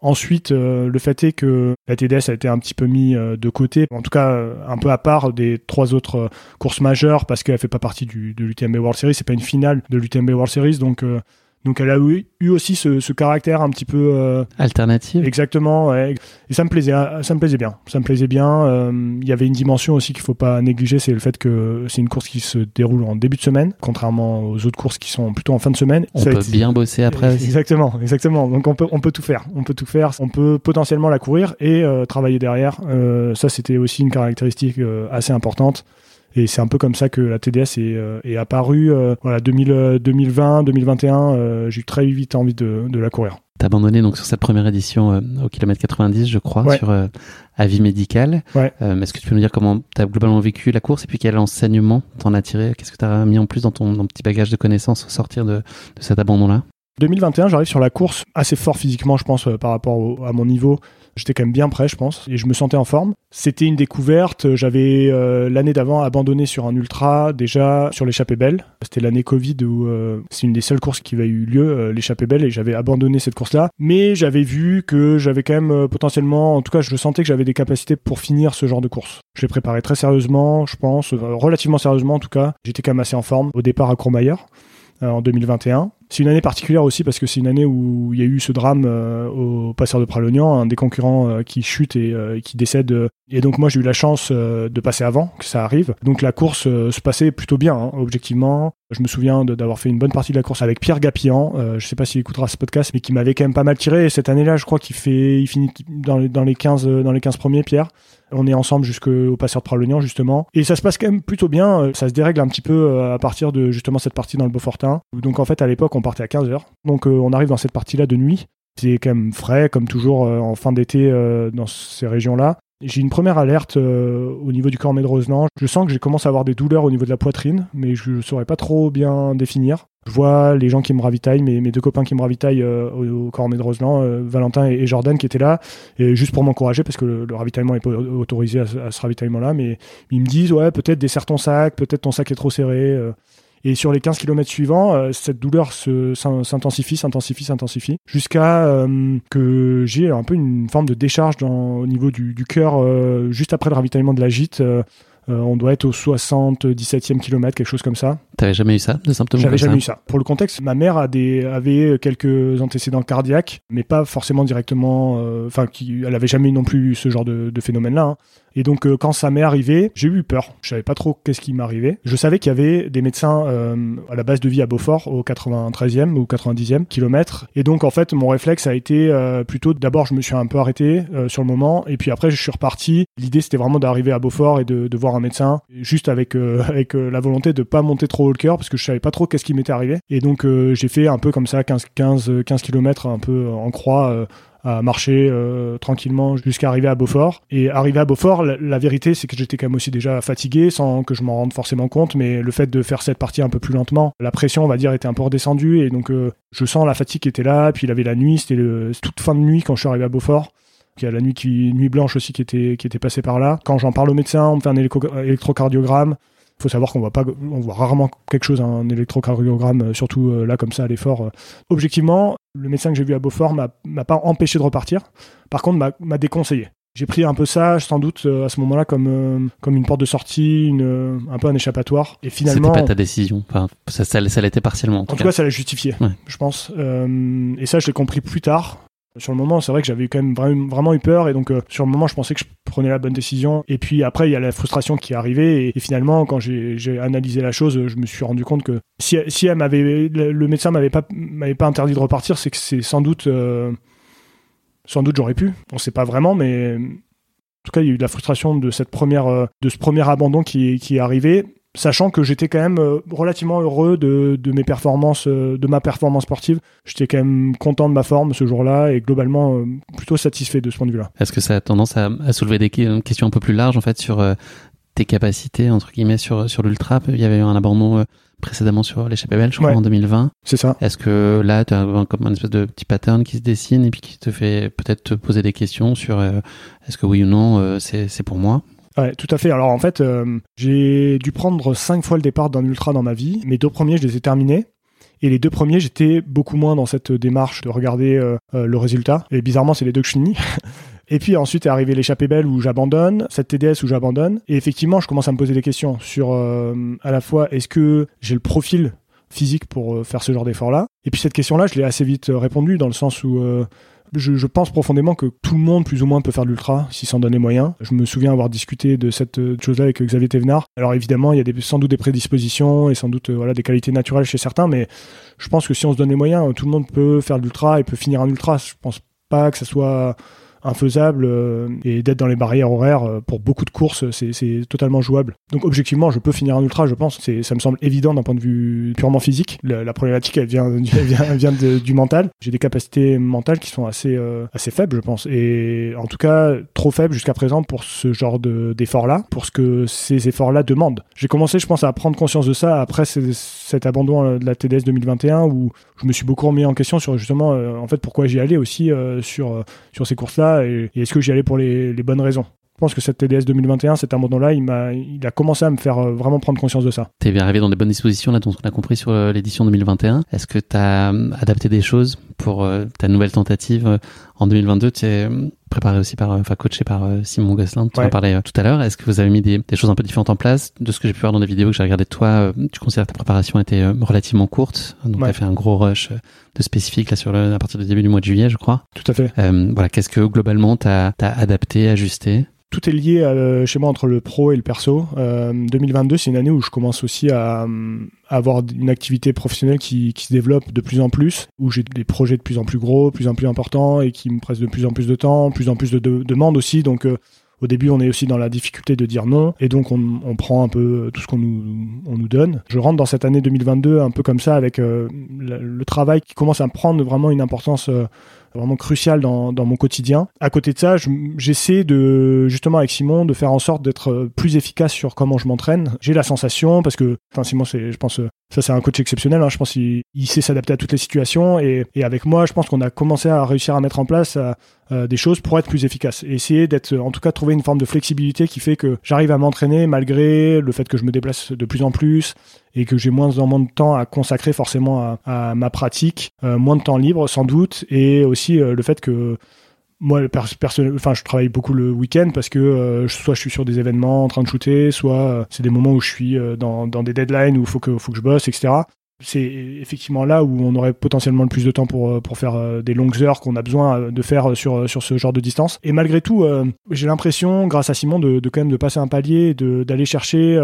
Ensuite, le fait est que la TDS a été un petit peu mis de côté, en tout cas un peu à part des trois autres courses majeures parce qu'elle fait pas partie du, de l'UTMB World Series, c'est pas une finale de l'UTMB World Series, donc donc elle a eu, aussi ce, caractère un petit peu euh, alternatif. Exactement. Et ça me plaisait, ça me plaisait bien. Ça me plaisait bien. Euh, il y avait une dimension aussi qu'il faut pas négliger, c'est le fait que c'est une course qui se déroule en début de semaine, contrairement aux autres courses qui sont plutôt en fin de semaine. On peut bien bosser après. Exactement, exactement. Donc on peut, on peut tout faire. On peut tout faire. On peut potentiellement la courir et euh, travailler derrière. ça c'était aussi une caractéristique assez importante. Et c'est un peu comme ça que la TDS est, euh, est apparue. Euh, voilà, 2020, 2021, euh, j'ai eu très vite envie de, de la courir. T'as abandonné donc sur cette première édition au kilomètre 90, je crois, sur avis médical. Ouais. Est-ce que tu peux nous dire comment tu as globalement vécu la course et puis quel enseignement t'en as tiré? Qu'est-ce que tu as mis en plus dans ton, petit bagage de connaissances au sortir de, de cet abandon-là? 2021, j'arrive sur la course assez fort physiquement, je pense, par rapport à mon niveau. J'étais quand même bien prêt, je pense, et je me sentais en forme. C'était une découverte. J'avais euh, l'année d'avant abandonné sur un ultra déjà sur l'échappée belle. C'était l'année Covid où euh, c'est une des seules courses qui avait eu lieu, euh, l'échappée belle, et j'avais abandonné cette course-là. Mais j'avais vu que j'avais quand même potentiellement, en tout cas, je sentais que j'avais des capacités pour finir ce genre de course. Je l'ai préparé très sérieusement, je pense, relativement sérieusement en tout cas. J'étais quand même assez en forme au départ à Courmayeur en 2021. C'est une année particulière aussi parce que c'est une année où il y a eu ce drame euh, au passeur de Pralognan, un des concurrents euh, qui chute et euh, qui décède. Et donc moi j'ai eu la chance de passer avant que ça arrive. Donc la course se passait plutôt bien, hein, objectivement. Je me souviens d'avoir fait une bonne partie de la course avec Pierre Gapillan. je sais pas s'il écoutera ce podcast, mais qui m'avait quand même pas mal tiré. Et cette année-là, je crois qu'il fait, il finit dans les, dans les 15 dans les 15 premiers, Pierre. On est ensemble jusqu'au passeur de Pralognan, justement. Et ça se passe quand même plutôt bien. Ça se dérègle un petit peu à partir de justement cette partie dans le Beaufortin. Donc en fait, à l'époque, on partait à 15 heures. Donc euh, on arrive dans cette partie-là de nuit. C'est quand même frais, comme toujours euh, en fin d'été euh, dans ces régions-là. J'ai une première alerte au niveau du cornet de Roseland. Je sens que j'ai commencé à avoir des douleurs au niveau de la poitrine, mais je ne saurais pas trop bien définir. Je vois les gens qui me ravitaillent, mes, mes deux copains qui me ravitaillent au, cornet de Roseland, Valentin et, Jordan qui étaient là, juste pour m'encourager parce que le, ravitaillement n'est pas autorisé à, ce ravitaillement-là, mais ils me disent ouais peut-être desserre ton sac, peut-être ton sac est trop serré. Et sur les 15 km suivants, euh, cette douleur s'intensifie, s'intensifie, s'intensifie, jusqu'à euh, que j'ai un peu une forme de décharge au niveau du, cœur euh, juste après le ravitaillement de la gîte. On doit être au 77e kilomètre, quelque chose comme ça. T'avais jamais eu ça, de symptômes J'avais jamais eu ça. Pour le contexte, ma mère a des, avait quelques antécédents cardiaques, mais pas forcément directement. Enfin, qui, elle avait jamais eu non plus ce genre de, de phénomène-là. Hein. Et donc euh, quand ça m'est arrivé, j'ai eu peur. Je savais pas trop qu'est-ce qui m'arrivait. Je savais qu'il y avait des médecins euh, à la base de vie à Beaufort au 93e ou 90e kilomètre. Et donc en fait mon réflexe a été euh, plutôt d'abord je me suis un peu arrêté sur le moment et puis après je suis reparti. L'idée c'était vraiment d'arriver à Beaufort et de, de, voir un médecin juste avec avec la volonté de pas monter trop haut le cœur parce que je savais pas trop qu'est-ce qui m'était arrivé. Et donc j'ai fait un peu comme ça 15 15 15 km un peu en croix à marcher euh, tranquillement jusqu'à arriver à Beaufort. Et arriver à Beaufort, la, vérité, c'est que j'étais quand même aussi déjà fatigué, sans que je m'en rende forcément compte, mais le fait de faire cette partie un peu plus lentement, la pression, on va dire, était un peu redescendue, et donc euh, je sens la fatigue qui était là, puis il avait la nuit, c'était toute fin de nuit quand je suis arrivé à Beaufort. Il y a la nuit, qui, nuit blanche aussi qui était, qui était passée par là. Quand j'en parle au médecin, on me fait un électrocardiogramme faut savoir qu'on voit pas, on voit rarement quelque chose, un électrocardiogramme, euh, surtout euh, là comme ça à l'effort. Euh. Objectivement, le médecin que j'ai vu à Beaufort m'a pas empêché de repartir. Par contre, m'a déconseillé. J'ai pris un peu ça, sans doute, à ce moment-là, comme, comme une porte de sortie, une, un peu un échappatoire. Et finalement. C'était pas ta décision. Enfin, ça, ça, ça l'était partiellement. En tout, cas. ça l'a justifié, je pense. et ça, je l'ai compris plus tard. Sur le moment, c'est vrai que j'avais quand même vraiment eu peur et donc euh, sur le moment, je pensais que je prenais la bonne décision. Et puis après, il y a la frustration qui est arrivée et, finalement, quand j'ai analysé la chose, je me suis rendu compte que si, elle m'avait, le médecin m'avait pas m'avait pas interdit de repartir, c'est que c'est sans doute, euh, sans doute j'aurais pu. On sait pas vraiment, mais en tout cas, il y a eu de la frustration de euh, ce premier abandon qui est arrivé sachant que j'étais quand même euh, relativement heureux de, de, mes performances, euh, de ma performance sportive. J'étais quand même content de ma forme ce jour-là et globalement euh, plutôt satisfait de ce point de vue-là. Est-ce que ça a tendance à, à, soulever des questions un peu plus larges en fait sur tes capacités entre guillemets sur sur l'ultra? Il y avait eu un abandon précédemment sur l'échappée belle, je crois, en 2020. C'est ça. Est-ce que là, tu as comme un espèce de petit pattern qui se dessine et puis qui te fait peut-être te poser des questions sur est-ce que oui ou non c'est pour moi? Ouais, tout à fait. Alors en fait, euh, j'ai dû prendre cinq fois le départ d'un ultra dans ma vie. Mes deux premiers, je les ai terminés. Et les deux premiers, j'étais beaucoup moins dans cette démarche de regarder euh, euh, le résultat. Et bizarrement, c'est les deux que je finis. Et puis ensuite est arrivé l'échappée belle où j'abandonne, cette TDS où j'abandonne. Et effectivement, je commence à me poser des questions sur à la fois est-ce que j'ai le profil physique pour faire ce genre d'effort-là? Et puis cette question-là, je l'ai assez vite répondu dans le sens où je, pense profondément que tout le monde, plus ou moins, peut faire de l'ultra s'il s'en donne les moyens. Je me souviens avoir discuté de cette euh, chose-là avec Xavier Thévenard. Alors évidemment, il y a sans doute des prédispositions et sans doute euh, des qualités naturelles chez certains, mais je pense que si on se donne les moyens, tout le monde peut faire de l'ultra et peut finir un ultra. Je pense pas que ça soit infaisable euh, et d'être dans les barrières horaires euh, pour beaucoup de courses, c'est totalement jouable. Donc objectivement, je peux finir un ultra, je pense. Ça me semble évident d'un point de vue purement physique. La, problématique, elle vient, du mental. J'ai des capacités mentales qui sont assez, euh, assez faibles, je pense. Et en tout cas, trop faibles jusqu'à présent pour ce genre d'efforts-là, pour ce que ces efforts-là demandent. J'ai commencé, je pense, à prendre conscience de ça après cet abandon de la TDS 2021 où je me suis beaucoup remis en question sur justement, en fait, pourquoi j'y allais aussi sur, sur ces courses-là et, est-ce que j'y allais pour les, bonnes raisons je pense que cette TDS 2021, cet abandon-là, il, m'a, il a commencé à me faire euh, vraiment prendre conscience de ça. Tu es bien arrivé dans des bonnes dispositions, là, dont on a compris sur euh, l'édition 2021. Est-ce que tu as euh, adapté des choses pour ta nouvelle tentative en 2022 Tu es préparé aussi par, enfin, coaché par Simon Gosselin, tu en parlais tout à l'heure. Est-ce que vous avez mis des, choses un peu différentes en place? De ce que j'ai pu voir dans les vidéos que j'ai regardées de toi, tu considères que ta préparation était relativement courte. Donc, tu as fait un gros rush de spécifique là, sur le, à partir du début du mois de juillet, je crois. Tout à fait. voilà, qu'est-ce que globalement tu as, as adapté, ajusté? Tout est lié euh, chez moi entre le pro et le perso. 2022, euh, c'est une année où je commence aussi à, avoir une activité professionnelle qui, se développe de plus en plus, où j'ai des projets de plus en plus gros, plus en plus importants et qui me pressent de plus en plus de temps, plus en plus de, demandes aussi. Donc euh, au début, on est aussi dans la difficulté de dire non, et donc on, prend un peu tout ce qu'on nous, on nous donne. Je rentre dans cette année 2022 un peu comme ça, avec le, le, travail qui commence à prendre vraiment une importance vraiment crucial dans, mon quotidien. À côté de ça, j'essaie de justement avec Simon de faire en sorte d'être euh, plus efficace sur comment je m'entraîne. J'ai la sensation parce que enfin Simon c'est je pense euh, ça c'est un coach exceptionnel. Hein, je pense qu'il il sait s'adapter à toutes les situations et, avec moi je pense qu'on a commencé à réussir à mettre en place euh, des choses pour être plus efficace et essayer d'être en tout cas trouver une forme de flexibilité qui fait que j'arrive à m'entraîner malgré le fait que je me déplace de plus en plus et que j'ai moins en moins de temps à consacrer forcément à, ma pratique, euh, moins de temps libre sans doute, et aussi euh, le fait que moi, personnellement, enfin, je travaille beaucoup le week-end parce que euh, soit je suis sur des événements en train de shooter, soit c'est des moments où je suis dans, dans, des deadlines où il faut que, faut que je bosse, etc. C'est effectivement là où on aurait potentiellement le plus de temps pour, pour faire des longues heures qu'on a besoin de faire sur, sur ce genre de distance. Et malgré tout, j'ai l'impression, grâce à Simon, de, de, quand même de passer un palier, d'aller chercher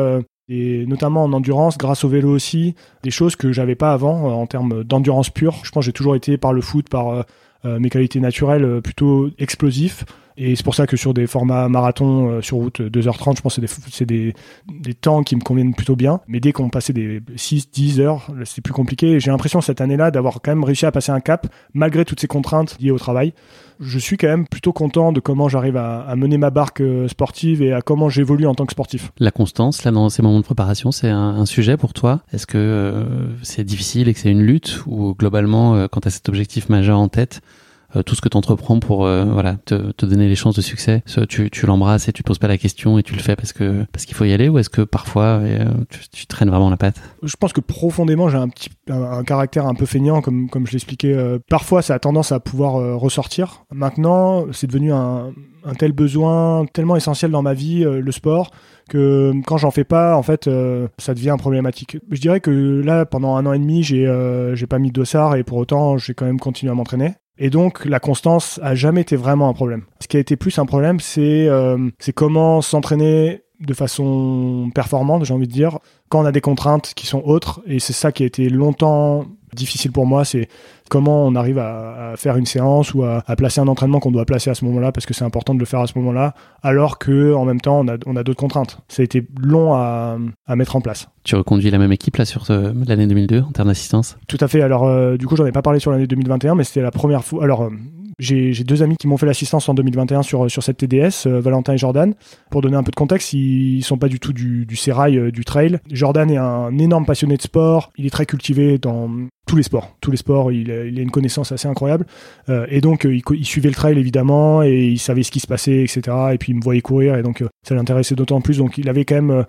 et notamment en endurance, grâce au vélo aussi, des choses que j'avais pas avant euh, en termes d'endurance pure. Je pense que j'ai toujours été par le foot, par euh, euh, mes qualités naturelles plutôt explosif. Et c'est pour ça que sur des formats marathon sur route 2h30, je pense que c'est des, des, temps qui me conviennent plutôt bien. Mais dès qu'on passait des 6-10 heures, c'est plus compliqué. J'ai l'impression cette année-là d'avoir quand même réussi à passer un cap, malgré toutes ces contraintes liées au travail je suis quand même plutôt content de comment j'arrive à, mener ma barque euh, sportive et à comment j'évolue en tant que sportif. La constance, là, dans ces moments de préparation, c'est un, sujet pour toi? Est-ce que euh, c'est difficile et que c'est une lutte? Ou globalement, euh, quand tu as cet objectif majeur en tête, euh, tout ce que tu entreprends pour euh, voilà te, te, donner les chances de succès tu, tu l'embrasses et tu poses pas la question et tu le fais parce que parce qu'il faut y aller ou est-ce que parfois euh, tu, tu, traînes vraiment la patte? Je pense que profondément j'ai un petit un, caractère un peu feignant comme comme je l'expliquais parfois ça a tendance à pouvoir ressortir maintenant c'est devenu un, un tel besoin tellement essentiel dans ma vie le sport que quand j'en fais pas, en fait, ça devient problématique. Je dirais que là, pendant un an et demi, j'ai j'ai pas mis de dossard et pour autant, j'ai quand même continué à m'entraîner. Et donc la constance a jamais été vraiment un problème. Ce qui a été plus un problème, c'est euh, c'est comment s'entraîner de façon performante, j'ai envie de dire, quand on a des contraintes qui sont autres. Et c'est ça qui a été longtemps difficile pour moi, c'est comment on arrive à, faire une séance ou à, placer un entraînement qu'on doit placer à ce moment-là parce que c'est important de le faire à ce moment-là, alors que en même temps on a, on a d'autres contraintes. Ça a été long à, à, mettre en place. Tu reconduis la même équipe là sur l'année 2002 en termes d'assistance? Tout à fait. Alors euh, du coup j'en ai pas parlé sur l'année 2021, mais c'était la première fois. Alors euh, J'ai deux amis qui m'ont fait l'assistance en 2021 sur, sur cette TDS, euh, Valentin et Jordan. Pour donner un peu de contexte, ils sont pas du tout du, du sérail, euh, du trail. Jordan est un énorme passionné de sport. Il est très cultivé dans tous les sports. Tous les sports, il, a, il a une connaissance assez incroyable. Euh, et donc, il, il, suivait le trail évidemment et il savait ce qui se passait, etc. Et puis, il me voyait courir et donc, ça l'intéressait d'autant plus. Donc, il avait quand même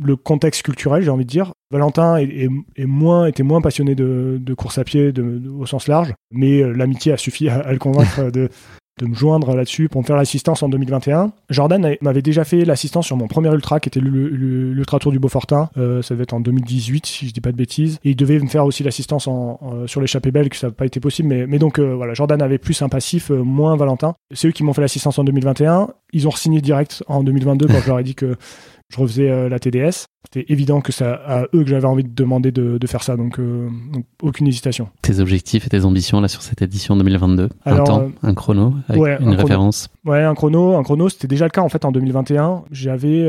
le contexte culturel, j'ai envie de dire. Valentin était moins passionné de, course à pied au sens large, mais euh, l'amitié a suffi à, le convaincre de, me joindre là-dessus pour me faire l'assistance en 2021. Jordan m'avait déjà fait l'assistance sur mon premier ultra qui était l'Ultra Tour du Beaufortin. Euh, ça devait être en 2018 si je dis pas de bêtises. Et il devait me faire aussi l'assistance sur l'échappée belge, que ça n'a pas été possible. Mais, donc euh, voilà, Jordan avait plus un passif, moins Valentin. C'est eux qui m'ont fait l'assistance en 2021. Ils ont signé direct en 2022 quand je leur ai dit que je refaisais euh, la TDS. C'était évident que c'est à eux que j'avais envie de demander de, faire ça, donc, euh, donc, aucune hésitation. Tes objectifs et tes ambitions là sur cette édition 2022 Un temps, euh, un chrono, avec une référence? Ouais, un chrono, un chrono, c'était déjà le cas en fait en 2021. J'avais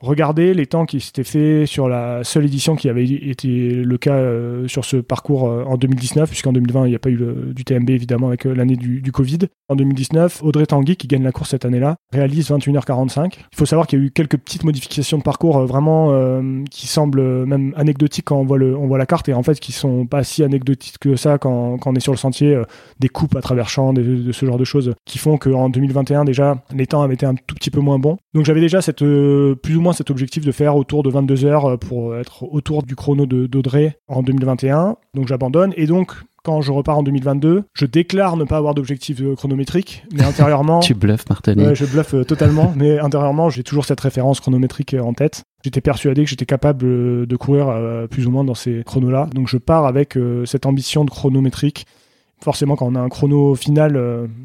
regardé les temps qui s'étaient faits sur la seule édition qui avait été le cas sur ce parcours en 2019, puisqu'en 2020 il n'y a pas eu du TMB évidemment avec l'année du, du, Covid. En 2019, Audrey Tanguy qui gagne la course cette année-là réalise 21h45. Il faut savoir qu'il y a eu quelques petites modifications de parcours euh, vraiment euh, qui semblent même anecdotiques quand on voit, le, on voit la carte et en fait qui sont pas si anecdotiques que ça quand, quand on est sur le sentier, euh, des coupes à travers champs, de ce genre de choses qui font qu'en 2021 déjà les temps avaient été un tout petit peu moins bons. Donc j'avais déjà cette, plus ou moins cet objectif de faire autour de 22 heures pour être autour du chrono d'Audrey en 2021. Donc j'abandonne et donc quand je repars en 2022, je déclare ne pas avoir d'objectif euh, chronométrique, mais intérieurement. tu bluffes, Martin. je bluffe euh, totalement, mais intérieurement, j'ai toujours cette référence chronométrique euh, en tête. J'étais persuadé que j'étais capable de courir plus ou moins dans ces chronos-là. Donc je pars avec cette ambition de chronométrique. Forcément, quand on a un chrono final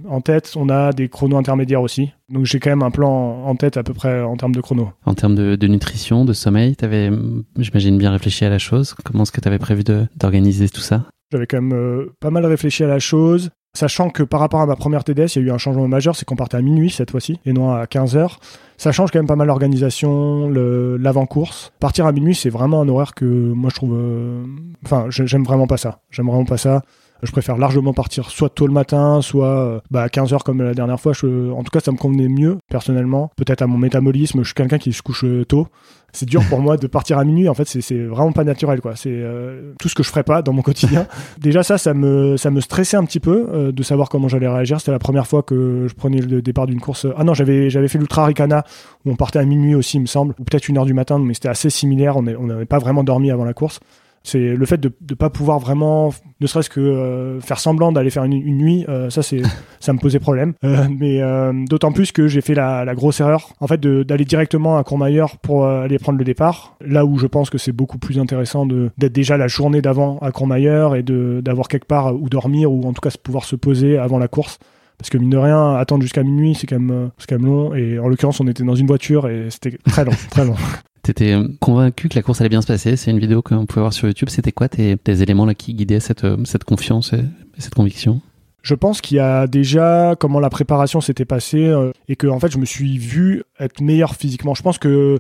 en tête, on a des chronos intermédiaires aussi. Donc j'ai quand même un plan en tête à peu près en termes de chrono. En termes de, nutrition, de sommeil, tu avais, j'imagine, bien réfléchi à la chose. Comment est-ce que tu avais prévu d'organiser tout ça? J'avais quand même euh, pas mal réfléchi à la chose, sachant que par rapport à ma première TDS, il y a eu un changement majeur, c'est qu'on partait à minuit cette fois-ci, et non à 15h. Ça change quand même pas mal l'organisation, l'avant-course. Partir à minuit, c'est vraiment un horaire que moi je trouve... Euh, enfin, j'aime vraiment pas ça. J'aime vraiment pas ça. Je préfère largement partir soit tôt le matin, soit euh, bah, à 15h comme la dernière fois. en tout cas, ça me convenait mieux, personnellement. Peut-être à mon métabolisme, je suis quelqu'un qui se couche tôt c'est dur pour moi de partir à minuit. En fait, c'est vraiment pas naturel, quoi. C'est euh, tout ce que je ferais pas dans mon quotidien. Déjà, ça, ça me, ça me stressait un petit peu euh, de savoir comment j'allais réagir. C'était la première fois que je prenais le départ d'une course. Ah non, j'avais, j'avais fait l'Ultra Ricana où on partait à minuit aussi, il me semble, ou peut-être une heure du matin, mais c'était assez similaire. On n'avait pas vraiment dormi avant la course. C'est le fait de ne pas pouvoir vraiment, ne serait-ce que euh, faire semblant d'aller faire une, nuit, euh, ça c'est, ça me posait problème. Euh, mais d'autant plus que j'ai fait la, la, grosse erreur, en fait, d'aller directement à Courmayeur pour aller prendre le départ. Là où je pense que c'est beaucoup plus intéressant d'être déjà la journée d'avant à Courmayeur et d'avoir quelque part où dormir ou en tout cas pouvoir se poser avant la course. Parce que mine de rien, attendre jusqu'à minuit, c'est quand même, c'est quand même long. Et en l'occurrence, on était dans une voiture et c'était très long, très long. T'étais euh, convaincu que la course allait bien se passer. C'est une vidéo qu'on pouvait voir sur YouTube. C'était quoi tes, éléments là qui guidaient cette, euh, confiance et, cette conviction? Je pense qu'il y a déjà comment la préparation s'était passée euh, et que en fait je me suis vu être meilleur physiquement. Je pense que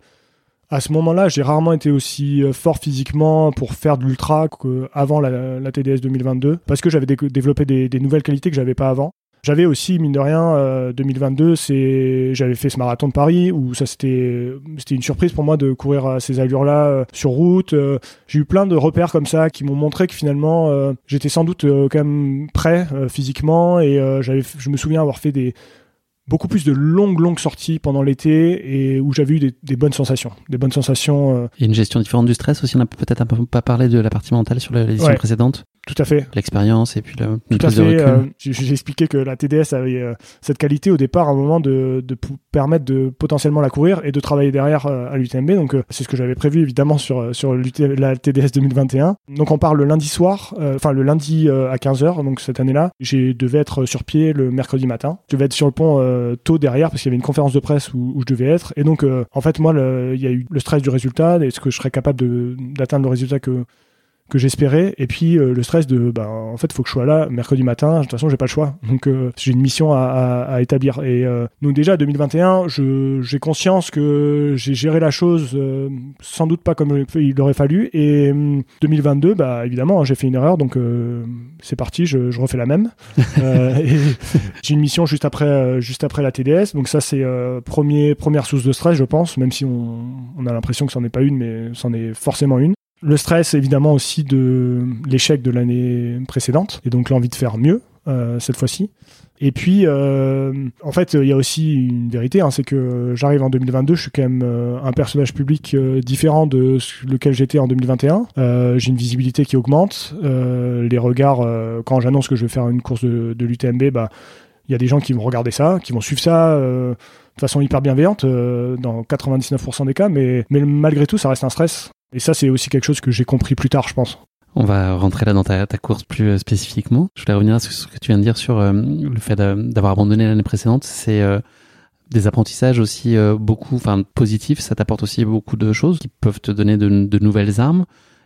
à ce moment-là, j'ai rarement été aussi fort physiquement pour faire de l'ultra qu'avant la, la, TDS 2022 parce que j'avais développé des, des, nouvelles qualités que j'avais pas avant. J'avais aussi, mine de rien, 2022, euh, c'est, j'avais fait ce marathon de Paris où ça c'était, c'était une surprise pour moi de courir à ces allures-là euh, sur route. Euh, j'ai eu plein de repères comme ça qui m'ont montré que finalement j'étais sans doute quand même prêt physiquement et j'avais, je me souviens avoir fait des beaucoup plus de longues, longues sorties pendant l'été et où j'avais eu des, bonnes sensations. Des bonnes sensations. Et une gestion différente du stress aussi. On n'a peut-être un peu pas parlé de la partie mentale sur l'édition précédente. Tout à fait. L'expérience et puis le Tout à fait. Euh, j'ai expliqué que la TDS avait euh, cette qualité au départ, à un moment, de, de permettre de potentiellement la courir et de travailler derrière euh, à l'UTMB. Donc, c'est ce que j'avais prévu évidemment sur, sur la TDS 2021. Donc, on parle le lundi soir, enfin le lundi à 15h, donc cette année-là. J'ai devais être sur pied le mercredi matin. Je devais être sur le pont tôt derrière parce qu'il y avait une conférence de presse où, où je devais être. Et donc, en fait, moi, il y a eu le stress du résultat. Est-ce que je serais capable d'atteindre le résultat que que j'espérais. Et puis le stress de, bah, en fait, faut que je sois là mercredi matin. De toute façon, j'ai pas le choix. Donc j'ai une mission à, à, établir. Et donc déjà 2021, j'ai conscience que j'ai géré la chose sans doute pas comme il aurait fallu. Et 2022, bah évidemment, hein, j'ai fait une erreur. Donc c'est parti, je, je, refais la même. j'ai une mission juste après, juste après la TDS. Donc ça, c'est premier, première source de stress, je pense, même si on, on a l'impression que c'en est pas une, mais c'en est forcément une. Le stress, évidemment, aussi de l'échec de l'année précédente, et donc l'envie de faire mieux euh, cette fois-ci. Et puis, euh, en fait, il y a aussi une vérité, hein, c'est que j'arrive en 2022, je suis quand même euh, un personnage public différent de lequel j'étais en 2021. J'ai une visibilité qui augmente. les regards, quand j'annonce que je vais faire une course de, de l'UTMB, bah, il y a des gens qui vont regarder ça, qui vont suivre ça de façon hyper bienveillante dans 99% des cas, mais, mais malgré tout, ça reste un stress. Et ça, c'est aussi quelque chose que j'ai compris plus tard, je pense. On va rentrer là dans ta, course plus euh, spécifiquement. Je voulais revenir sur ce que tu viens de dire sur euh, le fait d'avoir abandonné l'année précédente. C'est euh, des apprentissages aussi beaucoup, enfin positifs. Ça t'apporte aussi beaucoup de choses qui peuvent te donner de, nouvelles armes.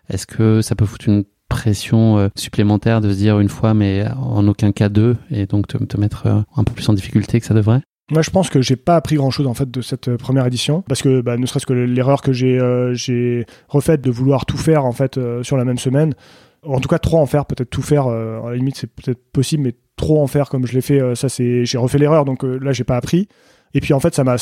Est-ce que ça peut foutre une pression supplémentaire de se dire une fois, mais en aucun cas deux, et donc te, te mettre un peu plus en difficulté que ça devrait? Moi, je pense que j'ai pas appris grand chose en fait de cette euh, première édition parce que bah, ne serait-ce que l'erreur que j'ai euh, refaite de vouloir tout faire en fait euh, sur la même semaine, en tout cas trop en faire, peut-être tout faire. à la limite, c'est peut-être possible, mais trop en faire comme je l'ai fait, ça c'est j'ai refait l'erreur donc là j'ai pas appris. Et puis en fait, ça m'a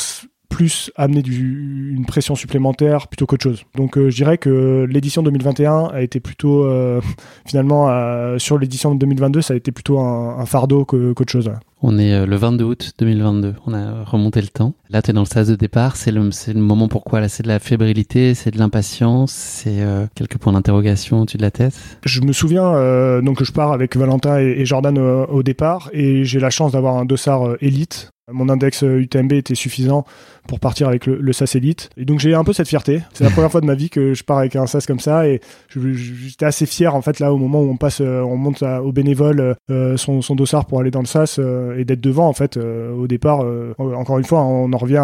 plus amené une pression supplémentaire plutôt qu'autre chose. Donc je dirais que l'édition 2021 a été plutôt finalement sur l'édition 2022 ça a été plutôt un fardeau qu'autre chose. On est euh, le 22 août 2022. On a remonté le temps. Là, tu es dans le stade de départ. C'est le, moment pourquoi Là, c'est de la fébrilité, c'est de l'impatience, c'est euh, quelques points d'interrogation au-dessus de la tête? Je me souviens euh, donc que je pars avec Valentin et, Jordan au départ et j'ai la chance d'avoir un dossard élite mon index UTMB était suffisant pour partir avec le, SAS Elite. Et donc j'ai un peu cette fierté. C'est la première fois de ma vie que je pars avec un SAS comme ça. Et j'étais assez fier en fait là au moment où on passe, euh, on monte au bénévole euh, son, son, dossard pour aller dans le SAS euh, et d'être devant en fait au départ. encore une fois, on en revient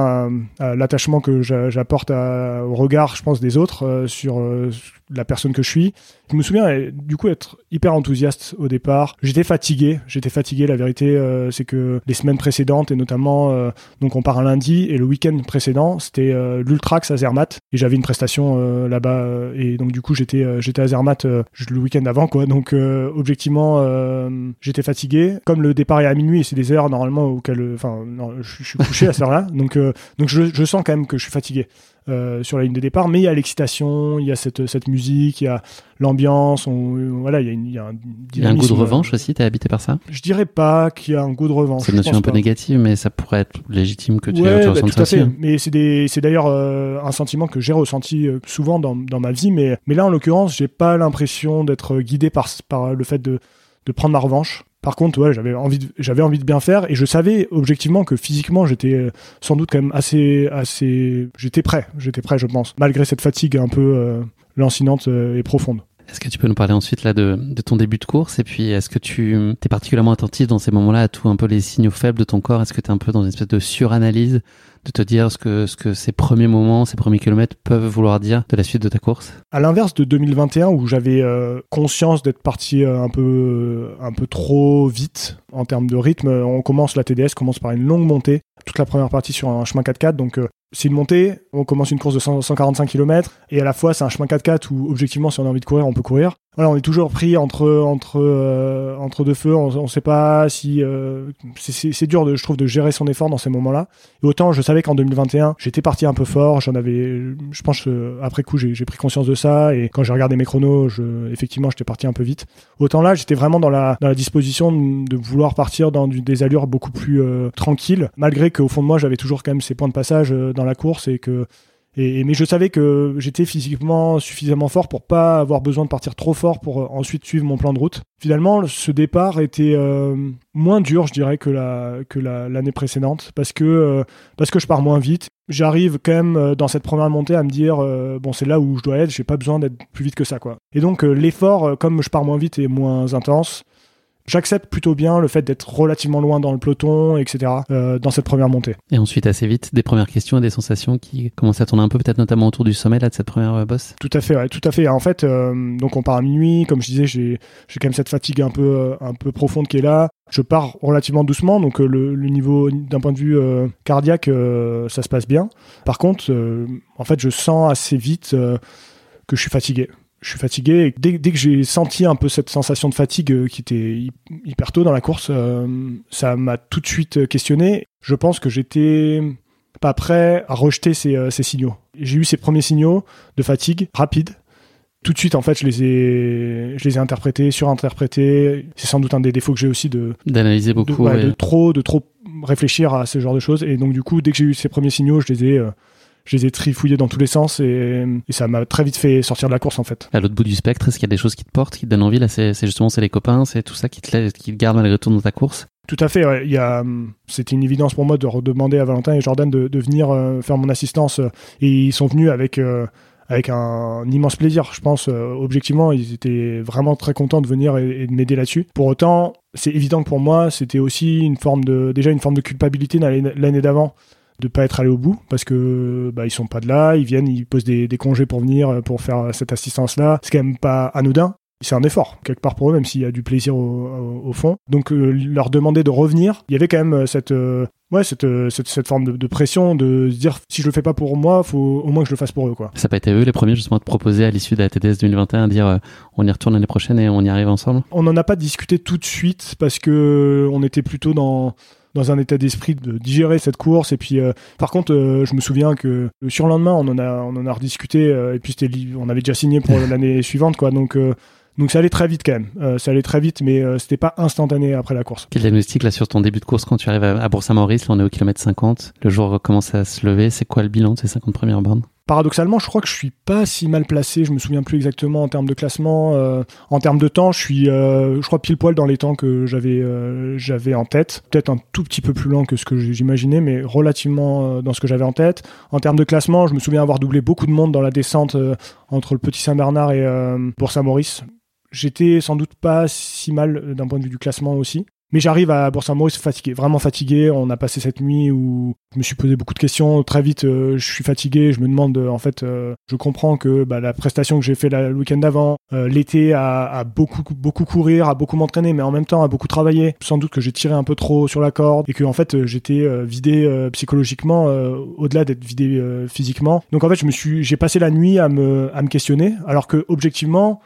à, l'attachement que j'apporte au regard, je pense, des autres sur la personne que je suis. Je me souviens du coup être hyper enthousiaste au départ. J'étais fatigué, j'étais fatigué. La vérité, c'est que les semaines précédentes et notamment donc on part un lundi et le week-end précédent c'était euh, l'Ultrax à Zermatt et j'avais une prestation là-bas et donc du coup j'étais j'étais à Zermatt le week-end avant quoi. Donc objectivement j'étais fatigué. Comme le départ est à minuit c'est des heures normalement auxquelles enfin je, suis couché à cette heure-là. Donc donc je sens quand même que je suis fatigué. Euh, sur la ligne de départ, mais il y a l'excitation, il y a cette, cette musique, il y a l'ambiance, voilà, il y a, il y a un Il y a un goût de revanche aussi, t'es habité par ça? Je dirais pas qu'il y a un goût de revanche. C'est une notion un peu négative, mais ça pourrait être légitime que tu, ouais, tu bah, tout à fait. Mais c'est d'ailleurs euh, un sentiment que j'ai ressenti euh, souvent dans, dans, ma vie, mais, mais là, en l'occurrence, j'ai pas l'impression d'être guidé par, par le fait de, de prendre ma revanche. Par contre, ouais, j'avais envie, de, j'avais envie de bien faire et je savais objectivement que physiquement j'étais euh, sans doute quand même assez, assez, j'étais prêt, j'étais prêt, je pense, malgré cette fatigue un peu euh, lancinante euh, et profonde. Est-ce que tu peux nous parler ensuite là de, de ton début de course et puis est-ce que tu es particulièrement attentif dans ces moments-là à tout un peu les signaux faibles de ton corps? Est-ce que tu es un peu dans une espèce de suranalyse de te dire ce que, ce que ces premiers moments, ces premiers kilomètres peuvent vouloir dire de la suite de ta course À l'inverse de 2021 où j'avais euh, conscience d'être parti euh, un peu, euh, un peu trop vite en termes de rythme, on commence la TDS commence par une longue montée, toute la première partie sur un chemin 4x4, donc c'est une montée, on commence une course de 145 km et à la fois c'est un chemin 4x4 où objectivement si on a envie de courir on peut courir. Voilà, on est toujours pris entre entre euh, entre deux feux, on, ne sait pas si euh, c'est dur de je trouve de gérer son effort dans ces moments-là. Autant je savais qu'en 2021 j'étais parti un peu fort, j'en avais, je pense euh, après coup j'ai pris conscience de ça et quand j'ai regardé mes chronos, je, effectivement j'étais parti un peu vite. Autant là j'étais vraiment dans la dans la disposition de, vouloir partir dans des allures beaucoup plus tranquilles, malgré qu'au fond de moi j'avais toujours quand même ces points de passage dans la course et que et, mais je savais que j'étais physiquement suffisamment fort pour pas avoir besoin de partir trop fort pour euh, ensuite suivre mon plan de route. Finalement, ce départ était euh, moins dur, je dirais, que la l'année précédente, parce que euh, parce que je pars moins vite. J'arrive quand même dans cette première montée à me dire bon c'est là où je dois être, j'ai pas besoin d'être plus vite que ça quoi. Et donc l'effort, comme je pars moins vite et moins intense, j'accepte plutôt bien le fait d'être relativement loin dans le peloton, etc. Euh, dans cette première montée. Et ensuite, assez vite, des premières questions et des sensations qui commencent à tourner un peu, peut-être notamment autour du sommet là, de cette première euh, bosse. Tout à fait, ouais, tout à fait. En fait, euh, donc on part à minuit. Comme je disais, j'ai quand même cette fatigue un peu, un peu profonde qui est là. Je pars relativement doucement, donc le, le, niveau d'un point de vue cardiaque, ça se passe bien. Par contre, en fait, je sens assez vite que je suis fatigué je suis fatigué. Et dès, dès que j'ai senti un peu cette sensation de fatigue euh, qui était hyper tôt dans la course, euh, ça m'a tout de suite questionné. Je pense que j'étais pas prêt à rejeter ces, euh, ces signaux. J'ai eu ces premiers signaux de fatigue rapide. Tout de suite, en fait, je les ai, je les ai interprétés, surinterprétés. C'est sans doute un des défauts que j'ai aussi de d'analyser beaucoup, de, de, trop, de trop réfléchir à ce genre de choses. Et donc, du coup, dès que j'ai eu ces premiers signaux, je les ai je les ai trifouillés dans tous les sens et, ça m'a très vite fait sortir de la course en fait. À l'autre bout du spectre, est-ce qu'il y a des choses qui te portent, qui te donnent envie Là, c'est justement c'est les copains, c'est tout ça qui te, qui te garde malgré tout dans ta course? Tout à fait. Il y a, c'était une évidence pour moi de redemander à Valentin et Jordan de, venir euh, faire mon assistance. et ils sont venus avec, euh, avec un, immense plaisir. Je pense, euh, objectivement, ils étaient vraiment très contents de venir et, de m'aider là-dessus. Pour autant, c'est évident que pour moi, c'était aussi une forme de, déjà une forme de culpabilité l'année d'avant de pas être allé au bout parce que bah, ils sont pas de là, ils viennent, ils posent des, congés pour venir euh, pour faire cette assistance là. C'est quand même pas anodin. C'est un effort quelque part pour eux, même s'il y a du plaisir au, fond. Donc euh, leur demander de revenir, il y avait quand même euh, cette ouais cette, cette, forme de, pression de se dire si je le fais pas pour moi, faut au moins que je le fasse pour eux quoi. Ça n'a pas été eux les premiers justement de proposer à l'issue de la TDS 2021 de dire on y retourne l'année prochaine et on y arrive ensemble? On n'en a pas discuté tout de suite parce que on était plutôt dans dans un état d'esprit de digérer cette course. Et puis, euh, par contre, euh, je me souviens que le surlendemain, on en a, on en a rediscuté. Euh, et puis, c'était, on avait déjà signé pour l'année suivante, quoi. Donc, donc ça allait très vite quand même. ça allait très vite, mais c'était pas instantané après la course. Quel diagnostic là sur ton début de course quand tu arrives à, à Bourg-Saint-Maurice Là, on est au kilomètre 50. Le jour commence à se lever. C'est quoi le bilan de ces 50 premières bornes? Paradoxalement, je crois que je suis pas si mal placé. Je me souviens plus exactement en termes de classement. Euh, en termes de temps, je suis, euh, je crois pile poil dans les temps que j'avais, euh, j'avais en tête. Peut-être un tout petit peu plus lent que ce que j'imaginais, mais relativement dans ce que j'avais en tête. En termes de classement, je me souviens avoir doublé beaucoup de monde dans la descente entre le Petit Saint-Bernard et pour Saint-Maurice. J'étais sans doute pas si mal d'un point de vue du classement aussi. Mais j'arrive à Bourg-Saint-Maurice fatigué, vraiment fatigué. On a passé cette nuit où je me suis posé beaucoup de questions. Très vite, euh, je suis fatigué. Je me demande, euh, en fait, euh, je comprends que bah, la prestation que j'ai fait le week-end d'avant, l'été, à, beaucoup, beaucoup courir, à beaucoup m'entraîner, mais en même temps à beaucoup travailler. Sans doute que j'ai tiré un peu trop sur la corde et que en fait, j'étais vidé psychologiquement au-delà d'être vidé physiquement. Donc en fait, je me suis, j'ai passé la nuit à me, à me questionner, alors que objectivement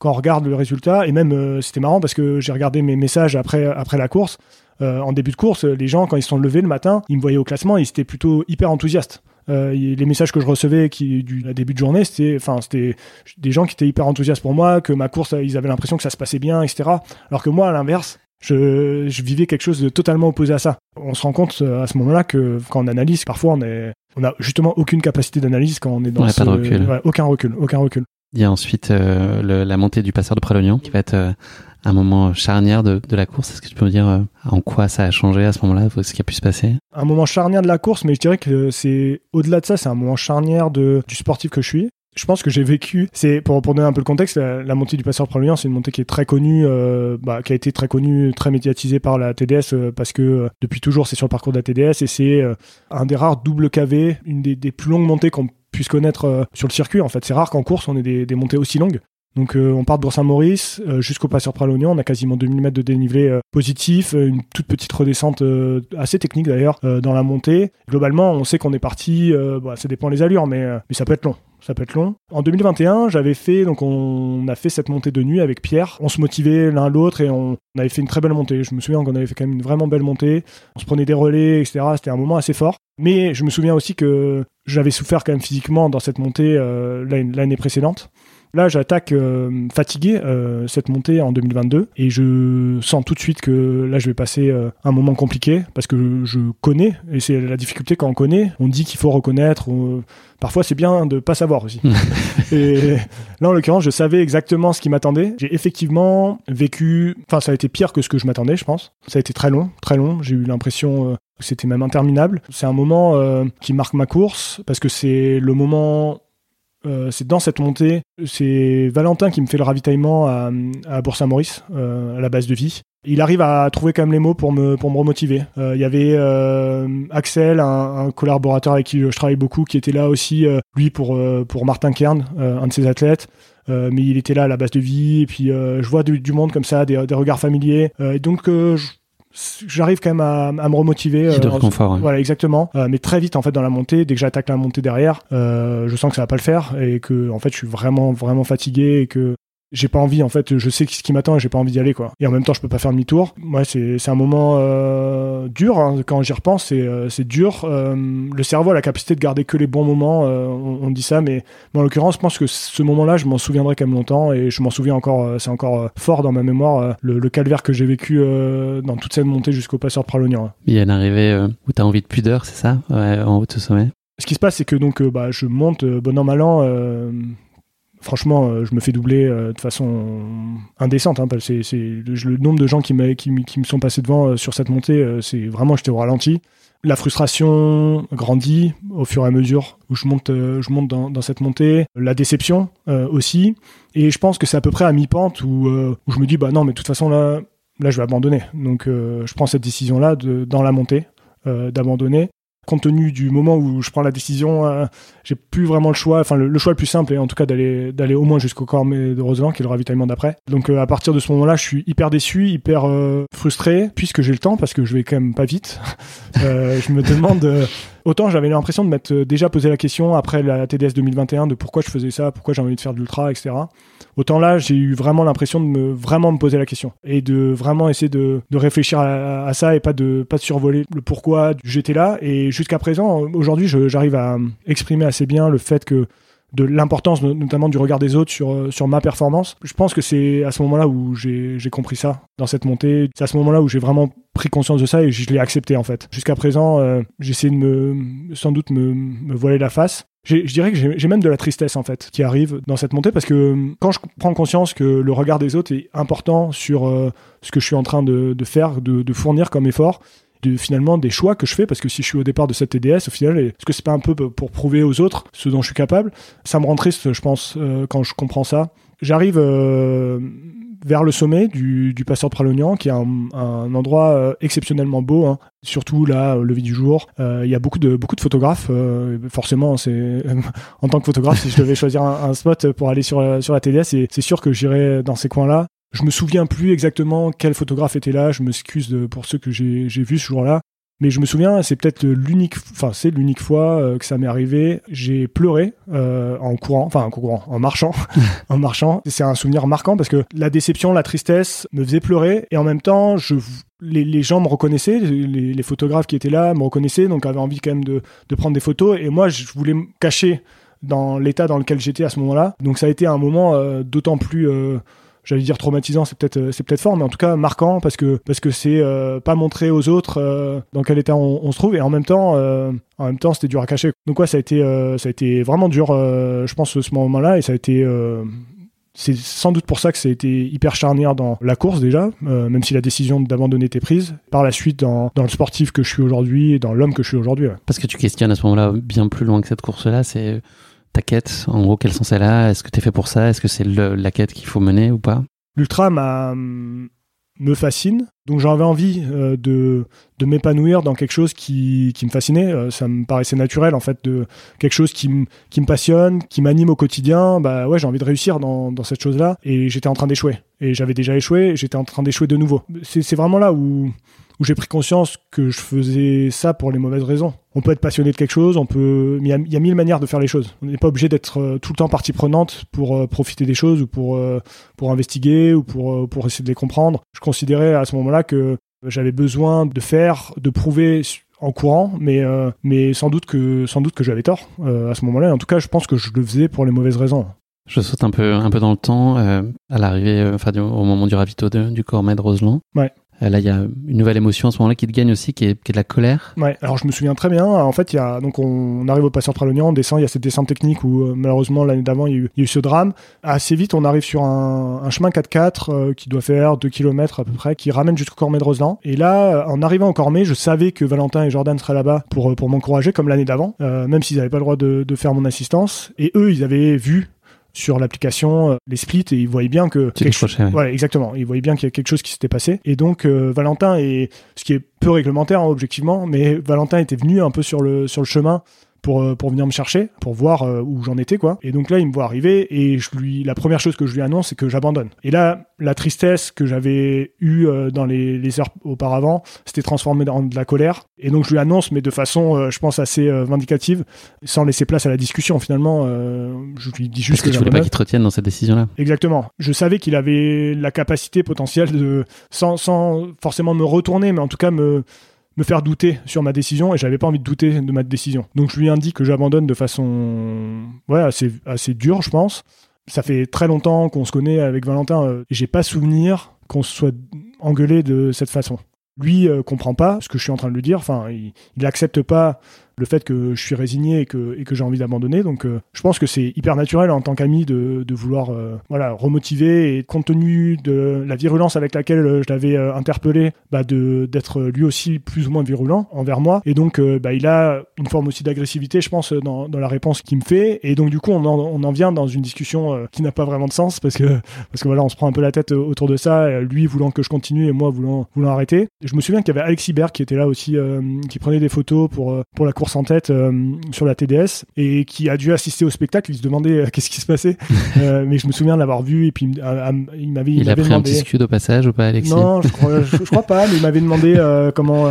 quand on regarde le résultat, et même euh, c'était marrant parce que j'ai regardé mes messages après, après la course. Euh, en début de course, les gens, quand ils se sont levés le matin, ils me voyaient au classement, ils étaient plutôt hyper enthousiastes. Euh, les messages que je recevais qui, du début de journée, c'était, enfin, c'était des gens qui étaient hyper enthousiastes pour moi, que ma course, ils avaient l'impression que ça se passait bien, etc. Alors que moi, à l'inverse, je, je, vivais quelque chose de totalement opposé à ça. On se rend compte à ce moment-là que quand on analyse, parfois on est, on a justement aucune capacité d'analyse quand on est dans ce, Ouais, aucun recul, aucun recul. Il y a ensuite euh, la montée du passeur de Pralognan qui va être euh, un moment charnière de, la course. Est-ce que tu peux me dire euh, en quoi ça a changé à ce moment-là Ce qui a pu se passer? Un moment charnière de la course, mais je dirais que c'est au-delà de ça, c'est un moment charnière du sportif que je suis. Je pense que j'ai vécu, pour, donner un peu le contexte, la, montée du passeur Pralognan, c'est une montée qui est très connue, bah, qui a été très connue, très médiatisée par la TDS parce que depuis toujours c'est sur le parcours de la TDS et c'est un des rares double KV, une des, des plus longues montées qu'on puisse connaître euh, sur le circuit. En fait, c'est rare qu'en course on ait des, montées aussi longues. Donc euh, on part de Bourg-Saint-Maurice euh, jusqu'au Passeur Pralognan, on a quasiment 2000 mètres de dénivelé positif, une toute petite redescente assez technique d'ailleurs dans la montée. Globalement, on sait qu'on est parti, bah, ça dépend les allures, mais, mais ça peut être long ça peut être long. En 2021, j'avais fait, donc on a fait cette montée de nuit avec Pierre. On se motivait l'un l'autre et on, avait fait une très belle montée. Je me souviens qu'on avait fait quand même une vraiment belle montée. On se prenait des relais, etc. C'était un moment assez fort. Mais je me souviens aussi que j'avais souffert quand même physiquement dans cette montée euh, l'année précédente. Là, j'attaque euh, fatigué euh, cette montée en 2022 et je sens tout de suite que là, je vais passer euh, un moment compliqué parce que je, connais et c'est la difficulté quand on connaît. On dit qu'il faut reconnaître. parfois, c'est bien de pas savoir aussi. et là, en l'occurrence, je savais exactement ce qui m'attendait. J'ai effectivement vécu. Enfin, ça a été pire que ce que je m'attendais, je pense. Ça a été très long, très long. J'ai eu l'impression que c'était même interminable. C'est un moment qui marque ma course parce que c'est le moment Euh, c'est dans cette montée, c'est Valentin qui me fait le ravitaillement à, à Bourg-Saint-Maurice, euh, à la base de vie. Il arrive à trouver quand même les mots pour me, pour me remotiver. Euh, il y avait euh, Axel, un, un, collaborateur avec qui je travaille beaucoup, qui était là aussi, euh, lui, pour, pour Martin Kern, un de ses athlètes. mais il était là à la base de vie, et puis je vois du, du, monde comme ça, des, des regards familiers. et donc, je, j'arrive quand même à, à me remotiver. Euh, de. Voilà, exactement. Euh, mais très vite en fait dans la montée, dès que j'attaque la montée derrière, euh, je sens que ça va pas le faire et que en fait je suis vraiment vraiment fatigué et que j'ai pas envie en fait je sais ce qui m'attend et j'ai pas envie d'y aller quoi. Et en même temps je peux pas faire demi-tour. Moi c'est c'est un moment euh, dur hein. quand j'y repense c'est euh, c'est dur. Euh, le cerveau a la capacité de garder que les bons moments euh, on, on, dit ça mais, mais en l'occurrence je pense que ce moment là je m'en souviendrai quand même longtemps et je m'en souviens encore euh, c'est encore euh, fort dans ma mémoire le, le, calvaire que j'ai vécu dans toute cette montée jusqu'au passeur de Pralognan il y a une arrivée où tu as envie de pudeur c'est ça? Ouais, en haut de ce sommet. Ce qui se passe c'est que donc bah, je monte bon an mal an franchement, euh, je me fais doubler euh, de façon indécente. Hein, c'est, le nombre de gens qui, me sont passés devant euh, sur cette montée, c'est vraiment, j'étais au ralenti. La frustration grandit au fur et à mesure où je monte, dans, cette montée. La déception aussi. Et je pense que c'est à peu près à mi-pente où, je me dis, bah non, mais de toute façon, là, là je vais abandonner. Donc je prends cette décision-là dans la montée. D'abandonner compte tenu du moment où je prends la décision, plus vraiment le choix. Enfin, le, choix le plus simple est en tout cas d'aller d'aller au moins jusqu'au corps de Roseland, qui est le ravitaillement d'après. Donc, euh, à partir de ce moment-là, je suis hyper déçu, hyper euh, frustré, puisque j'ai le temps, parce que je vais quand même pas vite. Euh, je me demande. Autant j'avais l'impression de m'être déjà posé la question après la TDS 2021 de pourquoi je faisais ça, pourquoi j'ai envie de faire de l'ultra, etc. Autant là, j'ai eu vraiment l'impression de me vraiment me poser la question et de vraiment essayer de, de réfléchir à, à, ça et pas de pas de survoler le pourquoi j'étais là. Et jusqu'à présent, aujourd'hui, j'arrive à exprimer assez bien le fait que de l'importance notamment du regard des autres sur, sur ma performance. Je pense que c'est à ce moment-là où j'ai compris ça dans cette montée. C'est à ce moment-là où j'ai vraiment pris conscience de ça et je l'ai accepté en fait. Jusqu'à présent, euh, de me sans doute me, voiler la face je dirais que j'ai même de la tristesse en fait qui arrive dans cette montée parce que euh, quand je prends conscience que le regard des autres est important sur euh, ce que je suis en train de, faire, de, fournir comme effort, de finalement des choix que je fais parce que si je suis au départ de cette TDS au final est-ce que c'est pas un peu pour prouver aux autres ce dont je suis capable? Ça me rend triste je pense euh, quand je comprends ça j'arrive euh, vers le sommet du, du passeur de Pralognan, qui est un, un endroit euh, exceptionnellement beau, hein. surtout là, au lever du jour. Euh, il y a beaucoup de, beaucoup de photographes. Euh, forcément, c'est en tant que photographe, si je devais choisir un, un spot pour aller sur, sur la TDS, c'est sûr que j'irais dans ces coins-là. Je me souviens plus exactement quel photographe était là. Je m'excuse pour ceux que j'ai vus ce jour-là. Mais je me souviens, c'est peut-être l'unique, enfin c'est l'unique fois euh, que ça m'est arrivé. J'ai pleuré euh, en courant, enfin en courant, en marchant, en marchant. C'est un souvenir marquant parce que la déception, la tristesse me faisait pleurer et en même temps, les, gens me reconnaissaient, les, photographes qui étaient là me reconnaissaient, donc avaient envie quand même de, prendre des photos. Et moi, je voulais me cacher dans l'état dans lequel j'étais à ce moment-là. Donc ça a été un moment euh, d'autant plus j'allais dire traumatisant, c'est peut-être euh, c'est peut-être fort, mais en tout cas marquant parce que parce que c'est euh, pas montrer aux autres euh, dans quel état on, se trouve et en même temps en même temps c'était dur à cacher. Donc ouais, ça a été ça a été vraiment dur, je pense ce moment-là et ça a été c'est sans doute pour ça que ça a été hyper charnière dans la course déjà, même si la décision d'abandonner était prise. Par la suite, dans, dans le sportif que je suis aujourd'hui et dans l'homme que je suis aujourd'hui. Parce que tu questionnes à ce moment-là bien plus loin que cette course-là, c'est ta quête En gros, quel sens elle a Est-ce que tu es fait pour ça Est-ce que c'est la quête qu'il faut mener ou pas? L'ultra m'a me fascine. Donc j'avais envie euh, de, de m'épanouir dans quelque chose qui, qui me fascinait. Euh, ça me paraissait naturel en fait de quelque chose qui, qui me passionne, qui m'anime au quotidien. Bah ouais, j'ai envie de réussir dans, dans cette chose-là. Et j'étais en train d'échouer. Et j'avais déjà échoué. J'étais en train d'échouer de nouveau. C'est vraiment là où où j'ai pris conscience que je faisais ça pour les mauvaises raisons. On peut être passionné de quelque chose, on peut, il y a, il y a mille manières de faire les choses. On n'est pas obligé d'être euh, tout le temps partie prenante pour euh, profiter des choses ou pour euh, pour investiguer ou pour pour essayer de les comprendre. Je considérais à ce moment-là que j'avais besoin de faire, de prouver en courant, mais mais sans doute que sans doute que j'avais tort à ce moment-là. En tout cas, je pense que je le faisais pour les mauvaises raisons. Je saute un peu un peu dans le temps à l'arrivée, enfin au moment du ravito de, du Cormet de Roseland. Ouais. Là, il y a une nouvelle émotion à ce moment-là qui te gagne aussi, qui est, qui est de la colère. Ouais, alors je me souviens très bien. En fait, il y a, donc on, arrive au Passeur Pralognan, on descend, il y a cette descente technique où malheureusement l'année d'avant, il, y, a eu ce drame. Assez vite, on arrive sur un, chemin 4x4 qui doit faire 2 km à peu près, qui ramène jusqu'au Cormet de Roseland. Et là, en arrivant au Cormet, je savais que Valentin et Jordan seraient là-bas pour, pour m'encourager, comme l'année d'avant, même s'ils n'avaient pas le droit de faire mon assistance. Et eux, ils avaient vu sur l'application euh, les splits et ils voyaient bien que quelque chose exactement. Ils voyaient bien qu'il y a quelque chose qui s'était passé. Et donc euh, Valentin et ce qui est peu réglementaire hein, objectivement mais Valentin était venu un peu sur le sur le chemin pour, euh, pour venir me chercher, pour voir euh, où j'en étais, quoi. Et donc là, il me voit arriver et je lui, la première chose que je lui annonce, c'est que j'abandonne. Et là, la tristesse que j'avais eue euh, dans les, les, heures auparavant, s'était transformée en de la colère. Et donc je lui annonce, mais de façon, je pense, assez vindicative, sans laisser place à la discussion. Finalement, je lui dis juste Parce que, tu voulais pas qu'il te retienne dans cette décision-là. Exactement. Je savais qu'il avait la capacité potentielle de, sans, sans forcément me retourner, mais en tout cas me me faire douter sur ma décision et j'avais pas envie de douter de ma décision. Donc je lui indique que j'abandonne de façon ouais, assez, assez dure, je pense. Ça fait très longtemps qu'on se connaît avec Valentin euh, et j'ai pas souvenir qu'on se soit engueulé de cette façon. Lui euh, comprend pas ce que je suis en train de lui dire, enfin il, il accepte pas le fait que je suis résigné et que, et que j'ai envie d'abandonner. Donc euh, je pense que c'est hyper naturel en tant qu'ami de, de, vouloir euh, voilà, remotiver et compte tenu de la virulence avec laquelle euh, je l'avais interpellé, bah, d'être lui aussi plus ou moins virulent envers moi. Et donc bah, il a une forme aussi d'agressivité, je pense, dans, dans, la réponse qu'il me fait. Et donc du coup on en, on en vient dans une discussion qui n'a pas vraiment de sens parce que, parce que voilà, on se prend un peu la tête autour de ça, lui voulant que je continue et moi voulant, voulant arrêter. je me souviens qu'il y avait Alexis Berg qui était là aussi, qui prenait des photos pour, pour la course en tête euh, sur la TDS et qui a dû assister au spectacle. Il se demandait euh, qu'est-ce qui se passait. Euh, mais je me souviens de l'avoir vu et puis il m'avait il, a pris un petit scud au passage ou pas, Alexis Non, je crois, crois pas, mais il m'avait demandé comment,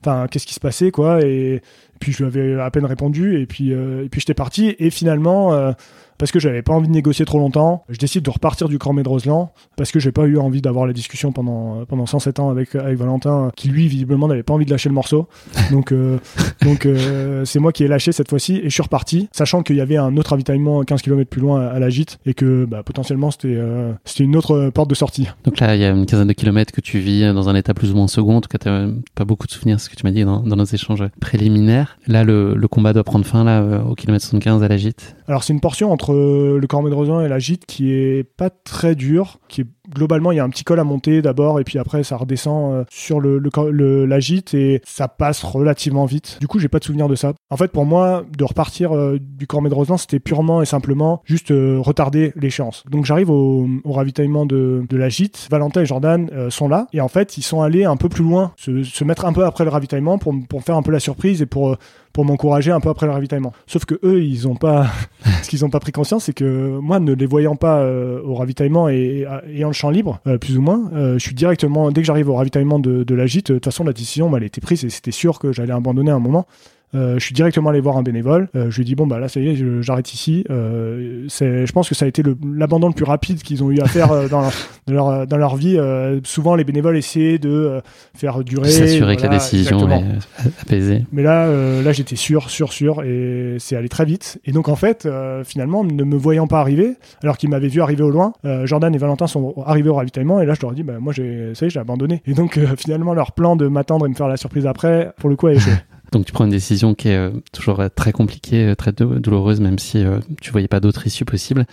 enfin, qu'est-ce qui se passait, quoi. Et puis je lui avais à peine répondu et puis, et puis j'étais parti. Et finalement, parce que j'avais pas envie de négocier trop longtemps. Je décide de repartir du Cormet de Roseland parce que j'ai pas eu envie d'avoir la discussion pendant, pendant 107 ans avec, avec Valentin, qui lui, visiblement, n'avait pas envie de lâcher le morceau. Donc, euh, donc euh, c'est moi qui ai lâché cette fois-ci et je suis reparti, sachant qu'il y avait un autre ravitaillement 15 km plus loin à, la gîte et que bah, potentiellement c'était euh, c'était une autre porte de sortie. Donc là, il y a une quinzaine de kilomètres que tu vis dans un état plus ou moins second. En tout cas, tu pas beaucoup de souvenirs, ce que tu m'as dit dans, dans, nos échanges préliminaires. Là, le, le combat doit prendre fin là au kilomètre 75 à la gîte. Alors c'est une portion entre le Cormet de Rosan et la gîte qui est pas très dur, qui est globalement il y a un petit col à monter d'abord et puis après ça redescend euh, sur le, le, la gîte et ça passe relativement vite. Du coup j'ai pas de souvenir de ça. En fait pour moi de repartir euh, du Cormet de c'était purement et simplement juste euh, retarder l'échéance. Donc j'arrive au, ravitaillement de, de, la gîte. Valentin et Jordan sont là et en fait ils sont allés un peu plus loin, se, se mettre un peu après le ravitaillement pour, pour faire un peu la surprise et pour pour m'encourager un peu après le ravitaillement. Sauf que eux, ils ont pas, ce qu'ils ont pas pris conscience, c'est que moi, ne les voyant pas au ravitaillement et, ayant le libre, euh, plus ou moins. Euh, je suis directement, dès que j'arrive au ravitaillement de, la gîte, de toute façon, la décision, elle a été prise et c'était sûr que j'allais abandonner à un moment. Euh, je suis directement allé voir un bénévole. Euh, je lui ai dit bon bah là ça y est, j'arrête ici. Euh, c'est, je pense que ça a été l'abandon le, plus rapide qu'ils ont eu à faire euh, dans, leur, dans, leur, vie. souvent les bénévoles essayaient de faire durer, s'assurer que la décision est apaisée. Mais là, là j'étais sûr, sûr, sûr, et c'est allé très vite. Et donc en fait, finalement, ne me voyant pas arriver, alors qu'ils m'avaient vu arriver au loin, Jordan et Valentin sont arrivés au ravitaillement, et là je leur ai dit bah moi j'ai, ça y est, j'ai abandonné. Et donc finalement leur plan de m'attendre et me faire la surprise après, pour le coup a échoué. Donc tu prends une décision qui est euh, toujours euh, très compliquée, euh, très douloureuse, même si tu voyais pas d'autre issue possible.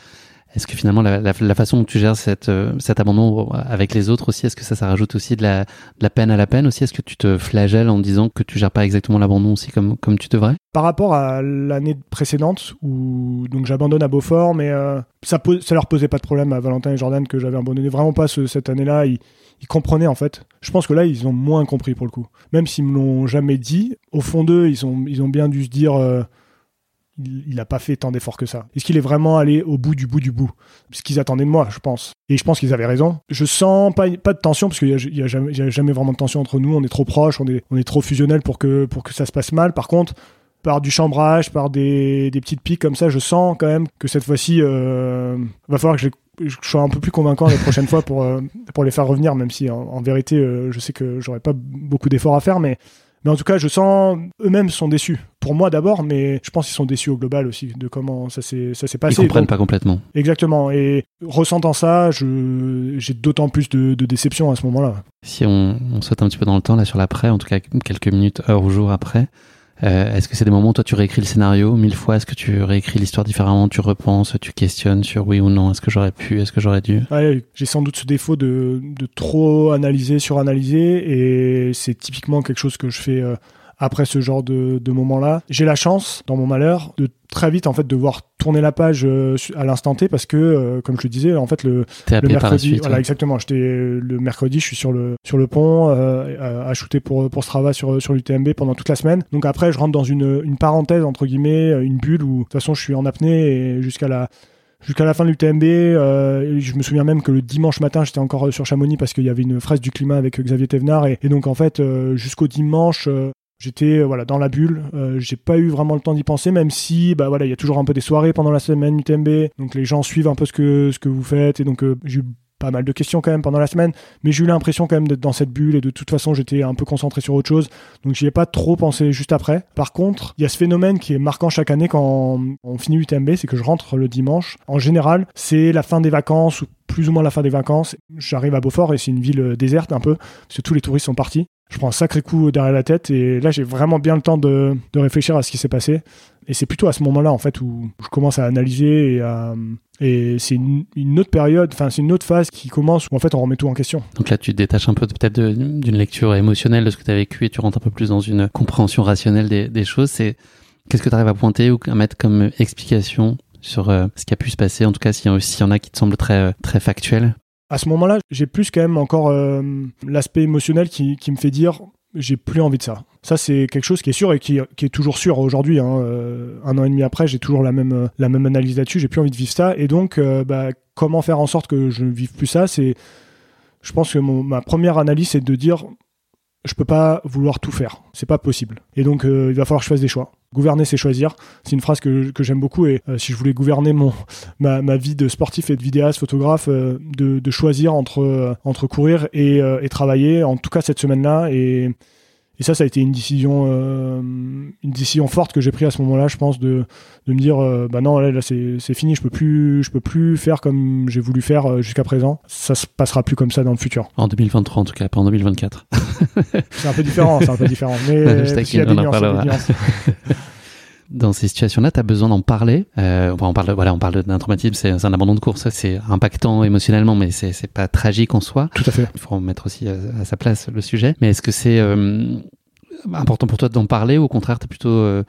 Est-ce que finalement la, façon dont tu gères cette, cet abandon avec les autres aussi, est-ce que ça, ça rajoute aussi de la, la peine à la peine aussi? Est-ce que tu te flagelles en disant que tu gères pas exactement l'abandon aussi comme, comme tu devrais? Par rapport à l'année précédente où donc j'abandonne à Beaufort, mais ça, ça leur posait pas de problème à Valentin et Jordan que j'avais abandonné. Vraiment pas ce, cette année-là. Ils, ils comprenaient en fait. Je pense que là, ils ont moins compris pour le coup. Même s'ils me l'ont jamais dit, au fond d'eux, ils ont, ils ont bien dû se dire euh, il n'a pas fait tant d'efforts que ça. Est-ce qu'il est vraiment allé au bout du bout du bout? Ce qu'ils attendaient de moi, je pense. Et je pense qu'ils avaient raison. Je sens pas, pas de tension, parce qu'il n'y a, jamais, vraiment de tension entre nous. On est trop proches, on est, on est trop fusionnels pour que, pour que ça se passe mal. Par contre, par du chambrage, par des, des petites piques comme ça, je sens quand même que cette fois-ci, euh, va falloir que je suis un peu plus convaincant les prochaines fois pour, euh, pour les faire revenir, même si en, vérité, euh, je sais que j'aurais pas beaucoup d'efforts à faire, mais, mais en tout cas, je sens eux-mêmes sont déçus pour moi d'abord, mais je pense qu'ils sont déçus au global aussi de comment ça s'est passé. Ils comprennent pas complètement. Exactement. Et ressentant ça, je j'ai d'autant plus de, de, déception à ce moment-là. Si on, on, saute un petit peu dans le temps là sur l'après, en tout cas quelques minutes, heures ou jours après. Euh, est-ce que c'est des moments où toi tu réécris le scénario mille fois? Est-ce que tu réécris l'histoire différemment? Tu repenses, tu questionnes sur oui ou non? Est-ce que j'aurais pu? Est-ce que j'aurais dû? Ouais, J'ai sans doute ce défaut de, de trop analyser, suranalyser, et c'est typiquement quelque chose que je fais euh, après ce genre de, de moment-là. J'ai la chance, dans mon malheur, de très vite en fait devoir tourner la page euh, à l'instant T parce que euh, comme je le disais en fait le, le mercredi voilà exactement j'étais le mercredi je suis sur le sur le pont euh, à shooter pour pour Strava sur sur l'UTMB pendant toute la semaine donc après je rentre dans une une parenthèse entre guillemets une bulle où de toute façon je suis en apnée et jusqu'à la jusqu'à la fin de l'UTMB. Euh, je me souviens même que le dimanche matin, j'étais encore sur Chamonix parce qu'il y avait une fraise du climat avec Xavier Thévenard. Et, et donc, en fait, jusqu'au dimanche, J'étais euh, dans la bulle, euh, j'ai pas eu vraiment le temps d'y penser, même si bah voilà il y a toujours un peu des soirées pendant la semaine UTMB, donc les gens suivent un peu ce que vous faites et donc euh, j'ai eu pas mal de questions quand même pendant la semaine, mais j'ai eu l'impression quand même d'être dans cette bulle et de toute façon j'étais un peu concentré sur autre chose, donc j'y ai pas trop pensé juste après. Par contre, il y a ce phénomène qui est marquant chaque année quand on finit l'UTMB, c'est que je rentre le dimanche. En général, c'est la fin des vacances ou plus ou moins la fin des vacances. J'arrive à Beaufort et c'est une ville déserte un peu, parce que tous les touristes sont partis je prends un sacré coup derrière la tête et là j'ai vraiment bien le temps de, de, réfléchir à ce qui s'est passé. Et c'est plutôt à ce moment-là en fait où je commence à analyser et, à, et c'est une, autre période enfin c'est une autre phase qui commence où en fait on remet tout en question. Donc là tu te détaches un peu peut-être d'une lecture émotionnelle de ce que tu as vécu et tu rentres un peu plus dans une compréhension rationnelle des, choses. C'est qu'est-ce que tu arrives à pointer ou à mettre comme explication sur euh, ce qui a pu se passer? En tout cas s'il y, y, en a qui te semblent très euh, très factuels à ce moment-là, j'ai plus quand même encore euh, l'aspect émotionnel qui, me fait dire j'ai plus envie de ça. Ça, c'est quelque chose qui est sûr et qui, qui est toujours sûr aujourd'hui. Hein. Euh, un an et demi après, j'ai toujours la même, euh, la même analyse là-dessus. J'ai plus envie de vivre ça. Et donc, bah, comment faire en sorte que je ne vive plus ça? C'est, je pense que ma première analyse, c'est de dire je peux pas vouloir tout faire. C'est pas possible. Et donc, il va falloir que je fasse des choix. Gouverner, c'est choisir. C'est une phrase que, j'aime beaucoup. Et euh, si je voulais gouverner mon, ma, vie de sportif et de vidéaste, photographe, euh, de, choisir entre, euh, entre courir et, et, travailler, en tout cas cette semaine-là. Et, et ça, ça a été une décision, euh, une décision forte que j'ai prise à ce moment-là, je pense, de, de me dire, euh, bah non, là, là c'est fini, je peux plus, je peux plus faire comme j'ai voulu faire euh, jusqu'à présent. Ça se passera plus comme ça dans le futur. En 2023, en tout cas, pas en 2024. c'est un peu différent, c'est un peu différent. Mais il y a des nuances, dans ces situations-là, tu as besoin d'en parler. Euh, on parle, voilà, on parle d'un traumatisme, c'est un abandon de course, c'est impactant émotionnellement, mais c'est pas tragique en soi. Tout à fait. Il faut remettre aussi à, sa place le sujet. Mais est-ce que c'est euh, important pour toi d'en parler ou au contraire, tu plutôt euh,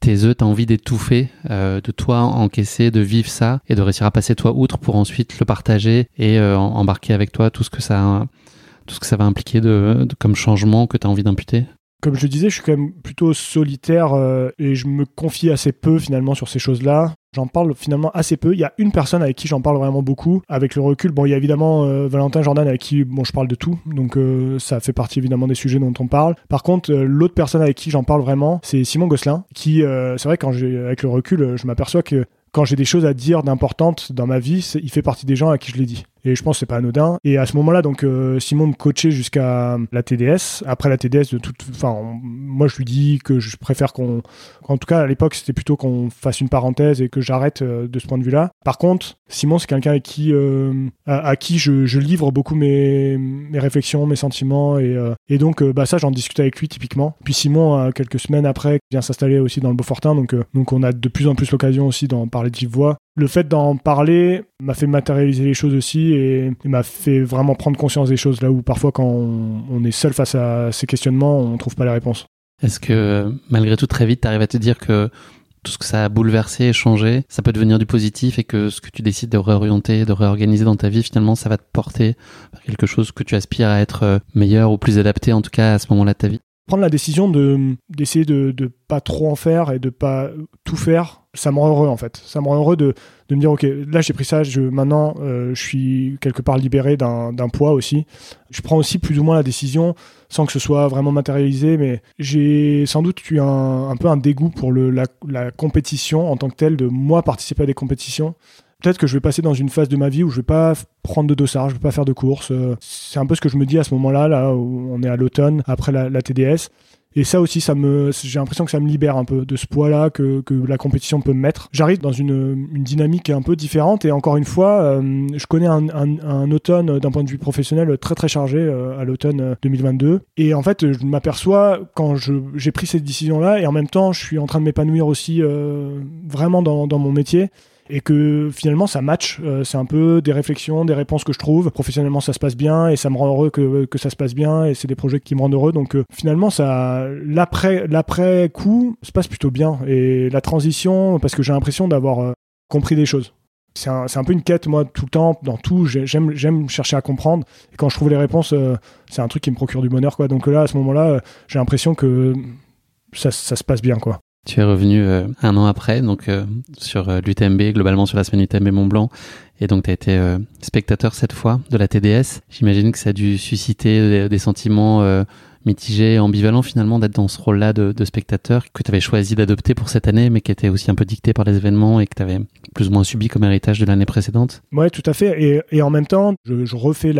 tes œufs, tu as envie d'étouffer, euh, de toi encaisser, de vivre ça et de réussir à passer toi outre pour ensuite le partager et euh, embarquer avec toi tout ce que ça, tout ce que ça va impliquer de, de comme changement que tu as envie d'imputer? Comme je disais, je suis quand même plutôt solitaire euh, et je me confie assez peu finalement sur ces choses-là. J'en parle finalement assez peu. Il y a une personne avec qui j'en parle vraiment beaucoup. Avec le recul, bon, il y a évidemment euh, Valentin Jordan avec qui bon, je parle de tout. Donc euh, ça fait partie évidemment des sujets dont on parle. Par contre, l'autre personne avec qui j'en parle vraiment, c'est Simon Gosselin, qui, c'est vrai, quand j'ai, avec le recul, je m'aperçois que quand j'ai des choses à dire d'importantes dans ma vie, il fait partie des gens à qui je l'ai dit. Et je pense que c'est pas anodin. Et à ce moment-là, donc euh, Simon me coachait jusqu'à la TDS. Après la TDS, de toute, enfin, moi je lui dis que je préfère qu'on, en tout cas à l'époque, c'était plutôt qu'on fasse une parenthèse et que j'arrête euh, de ce point de vue-là. Par contre, Simon, c'est quelqu'un avec qui, euh, à, qui je, je, livre beaucoup mes, mes réflexions, mes sentiments, et, et donc bah ça, j'en discute avec lui typiquement. Puis Simon, quelques semaines après, vient s'installer aussi dans le Beaufortin, donc donc on a de plus en plus l'occasion aussi d'en parler de vive voix le fait d'en parler m'a fait matérialiser les choses aussi et, m'a fait vraiment prendre conscience des choses là où parfois quand on, est seul face à ces questionnements, on ne trouve pas les réponses. Est-ce que malgré tout très vite, tu à te dire que tout ce que ça a bouleversé et changé, ça peut devenir du positif et que ce que tu décides de réorienter, de réorganiser dans ta vie, finalement, ça va te porter vers quelque chose que tu aspires à être euh, meilleur ou plus adapté, en tout cas à ce moment-là de ta vie? Prendre la décision de d'essayer de, de pas trop en faire et de pas tout faire ça me rend heureux en fait. Ça me rend heureux de, de me dire ok là j'ai pris ça, je, maintenant euh, je suis quelque part libéré d'un poids aussi. Je prends aussi plus ou moins la décision sans que ce soit vraiment matérialisé, mais j'ai sans doute eu un, un, peu un dégoût pour le, la, la, compétition en tant que telle, de moi participer à des compétitions. Peut-être que je vais passer dans une phase de ma vie où je vais pas prendre de dossard, je vais pas faire de course. Euh, c'est un peu ce que je me dis à ce moment-là, là où on est à l'automne après la, TDS Et ça aussi, ça me, j'ai l'impression que ça me libère un peu de ce poids-là que, la compétition peut me mettre. J'arrive dans une, une dynamique un peu différente et encore une fois, euh, je connais un, automne d'un point de vue professionnel très très chargé euh, à l'automne 2022. Et en fait, je m'aperçois quand j'ai pris cette décision-là et en même temps, je suis en train de m'épanouir aussi vraiment dans mon métier et que finalement ça match. Euh, c'est un peu des réflexions, des réponses que je trouve. Professionnellement, ça se passe bien et ça me rend heureux que, ça se passe bien et c'est des projets qui me rendent heureux. Donc euh, finalement, ça, l'après, coup se passe plutôt bien et la transition, parce que j'ai l'impression d'avoir euh, compris des choses. C'est un, un, peu une quête, moi, tout le temps, dans tout. J'aime, j'aime chercher à comprendre. Et quand je trouve les réponses, c'est un truc qui me procure du bonheur, quoi. Donc là, à ce moment-là, j'ai l'impression que ça, ça se passe bien, quoi. Tu es revenu euh, un an après, donc euh, sur euh, l'UTMB, globalement sur la semaine UTMB Mont Blanc, et donc tu as été spectateur cette fois de la TDS. J'imagine que ça a dû susciter des, sentiments mitigés, ambivalents finalement d'être dans ce rôle-là de, spectateur que tu avais choisi d'adopter pour cette année, mais qui était aussi un peu dicté par les événements et que tu avais plus ou moins subi comme héritage de l'année précédente. Ouais, tout à fait. Et, en même temps, je, refais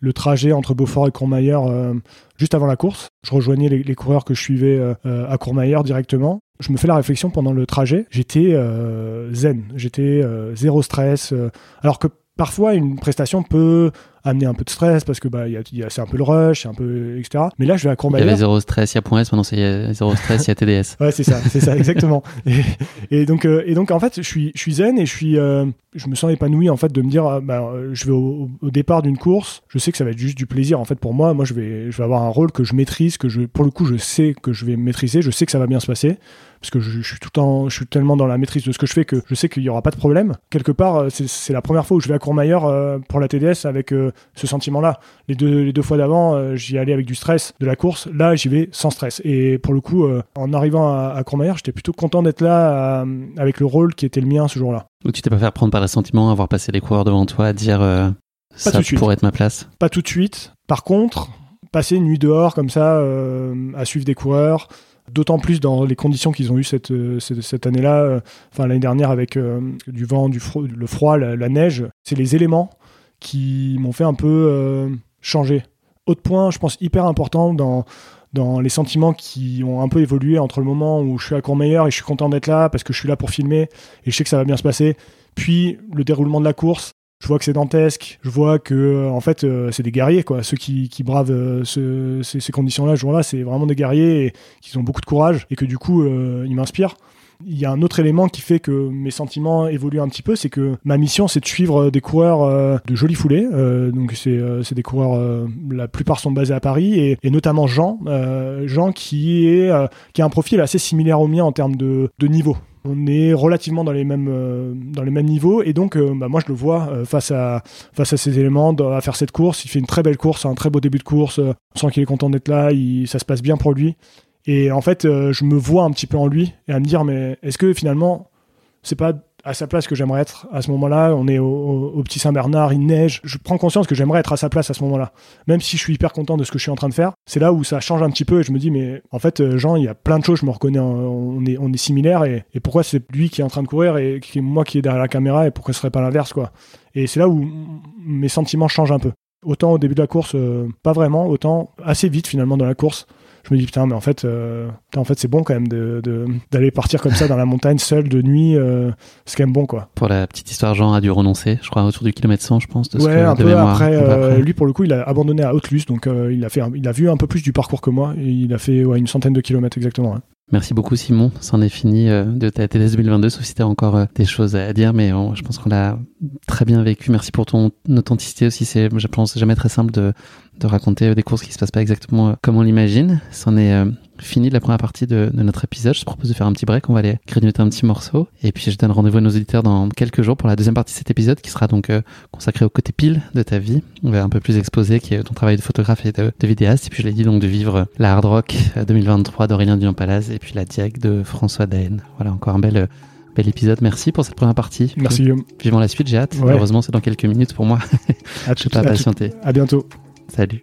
le trajet entre Beaufort et Courmayeur juste avant la course. Je rejoignais les, coureurs que je suivais à Courmayeur directement. Je me fais la réflexion pendant le trajet. J'étais euh, zen, j'étais zéro stress. alors que parfois une prestation peut amener un peu de stress parce que bah y a, y a, c'est un peu le rush, c'est un peu etc. Mais là je vais à Courmayeur. Il y avait zéro stress, il y a point S, maintenant c'est zéro stress, il y a TDS. ouais c'est ça, c'est ça exactement. Et, et donc euh, et donc en fait je suis je suis zen et je suis euh, je me sens épanoui en fait de me dire ah, bah, je vais au, au départ d'une course, je sais que ça va être juste du plaisir en fait pour moi. Moi je vais je vais avoir un rôle que je maîtrise, que je pour le coup je sais que je vais maîtriser, je sais que ça va bien se passer parce que je, je suis tout en, je suis tellement dans la maîtrise de ce que je fais que je sais qu'il y aura pas de problème. Quelque part, euh, c'est la première fois où je vais à Courmayeur euh, pour la TDS avec euh, ce sentiment-là. Les deux, les deux fois d'avant, euh, j'y allais avec du stress de la course. Là, j'y vais sans stress. Et pour le coup, en arrivant à, à Courmayeur, j'étais plutôt content d'être là avec le rôle qui était le mien ce jour-là. Donc tu t'es pas fait prendre par le sentiment, avoir passé les coureurs devant toi, dire ça pourrait être ma place? Pas tout de suite. Par contre, passer une nuit dehors comme ça, à suivre des coureurs, d'autant plus dans les conditions qu'ils ont eues cette, cette année-là, euh, enfin l'année dernière avec euh, du vent, du fro le froid, la, neige. C'est les éléments qui m'ont fait un peu euh, changer. Autre point, je pense, hyper important dans, dans les sentiments qui ont un peu évolué entre le moment où je suis à Courmayeur et je suis content d'être là parce que je suis là pour filmer et je sais que ça va bien se passer, puis le déroulement de la course je vois que c'est dantesque, je vois que euh, en fait euh, c'est des guerriers quoi, ceux qui, qui bravent euh, ce, ces, conditions-là, ce jour-là, c'est vraiment des guerriers et qui ont beaucoup de courage et que du coup ils m'inspirent. Il y a un autre élément qui fait que mes sentiments évoluent un petit peu, c'est que ma mission c'est de suivre des coureurs de jolies foulées, donc c'est des coureurs, la plupart sont basés à Paris et, et notamment Jean, Jean qui est qui a un profil assez similaire au mien en termes de, de niveau on est relativement dans les mêmes euh, dans les mêmes niveaux. Et donc euh, bah, moi je le vois euh, face à face à ces éléments à faire cette course. Il fait une très belle course un très beau début de course. On sent qu'il est content d'être là. Ça se passe bien pour lui. Et en fait je me vois un petit peu en lui et à me dire mais est-ce que finalement c'est pas à sa place que j'aimerais être à ce moment-là. On est au, petit Saint-Bernard, il neige. Je prends conscience que j'aimerais être à sa place à ce moment-là. Même si je suis hyper content de ce que je suis en train de faire, c'est là où ça change un petit peu et je me dis, mais en fait, euh, Jean, il y a plein de choses, je me reconnais, on est, on est similaires et, et pourquoi c'est lui qui est en train de courir et qui, moi qui est derrière la caméra et pourquoi ce serait pas l'inverse, quoi. Et c'est là où mes sentiments changent un peu. Autant au début de la course, euh, pas vraiment, autant assez vite finalement dans la course je me dis putain mais en fait euh, putain, en fait c'est bon quand même de d'aller de, partir comme ça dans la montagne seul de nuit euh, c'est quand même bon quoi. Pour la petite histoire Jean a dû renoncer je crois autour du kilomètre 100 je pense de ouais ce que, un peu mémoire, après, euh, après, lui pour le coup il a abandonné à Haute-Luce donc euh, il a fait il a vu un peu plus du parcours que moi il a fait ouais, une centaine de kilomètres exactement ouais. Merci beaucoup Simon, c'en est fini euh, de ta TDS 2022, sauf si tu as encore euh, des choses à dire, mais on, je pense qu'on l'a très bien vécu. Merci pour ton authenticité aussi, c'est, je pense, jamais très simple de, de raconter euh, des courses qui se passent pas exactement comme on l'imagine. C'en est fini de la première partie de, de, notre épisode. Je te propose de faire un petit break. On va aller grignoter un petit morceau. Et puis, je donne rendez-vous à nos auditeurs dans quelques jours pour la deuxième partie de cet épisode qui sera donc euh, consacré au côté pile de ta vie. On va un peu plus exposer qui est ton travail de photographe et de, de vidéaste. Et puis, je l'ai dit donc de vivre la hard rock 2023 d'Aurélien Dion-Palaz et puis la diag de François Daen. Voilà, encore un bel, bel épisode. Merci pour cette première partie. Merci Guillaume. Vivons la suite, j'ai hâte. Ouais. Heureusement, c'est dans quelques minutes pour moi. À je peux pas patienter. À bientôt. Salut.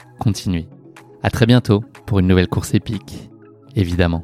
continuez. À très bientôt pour une nouvelle course épique, évidemment.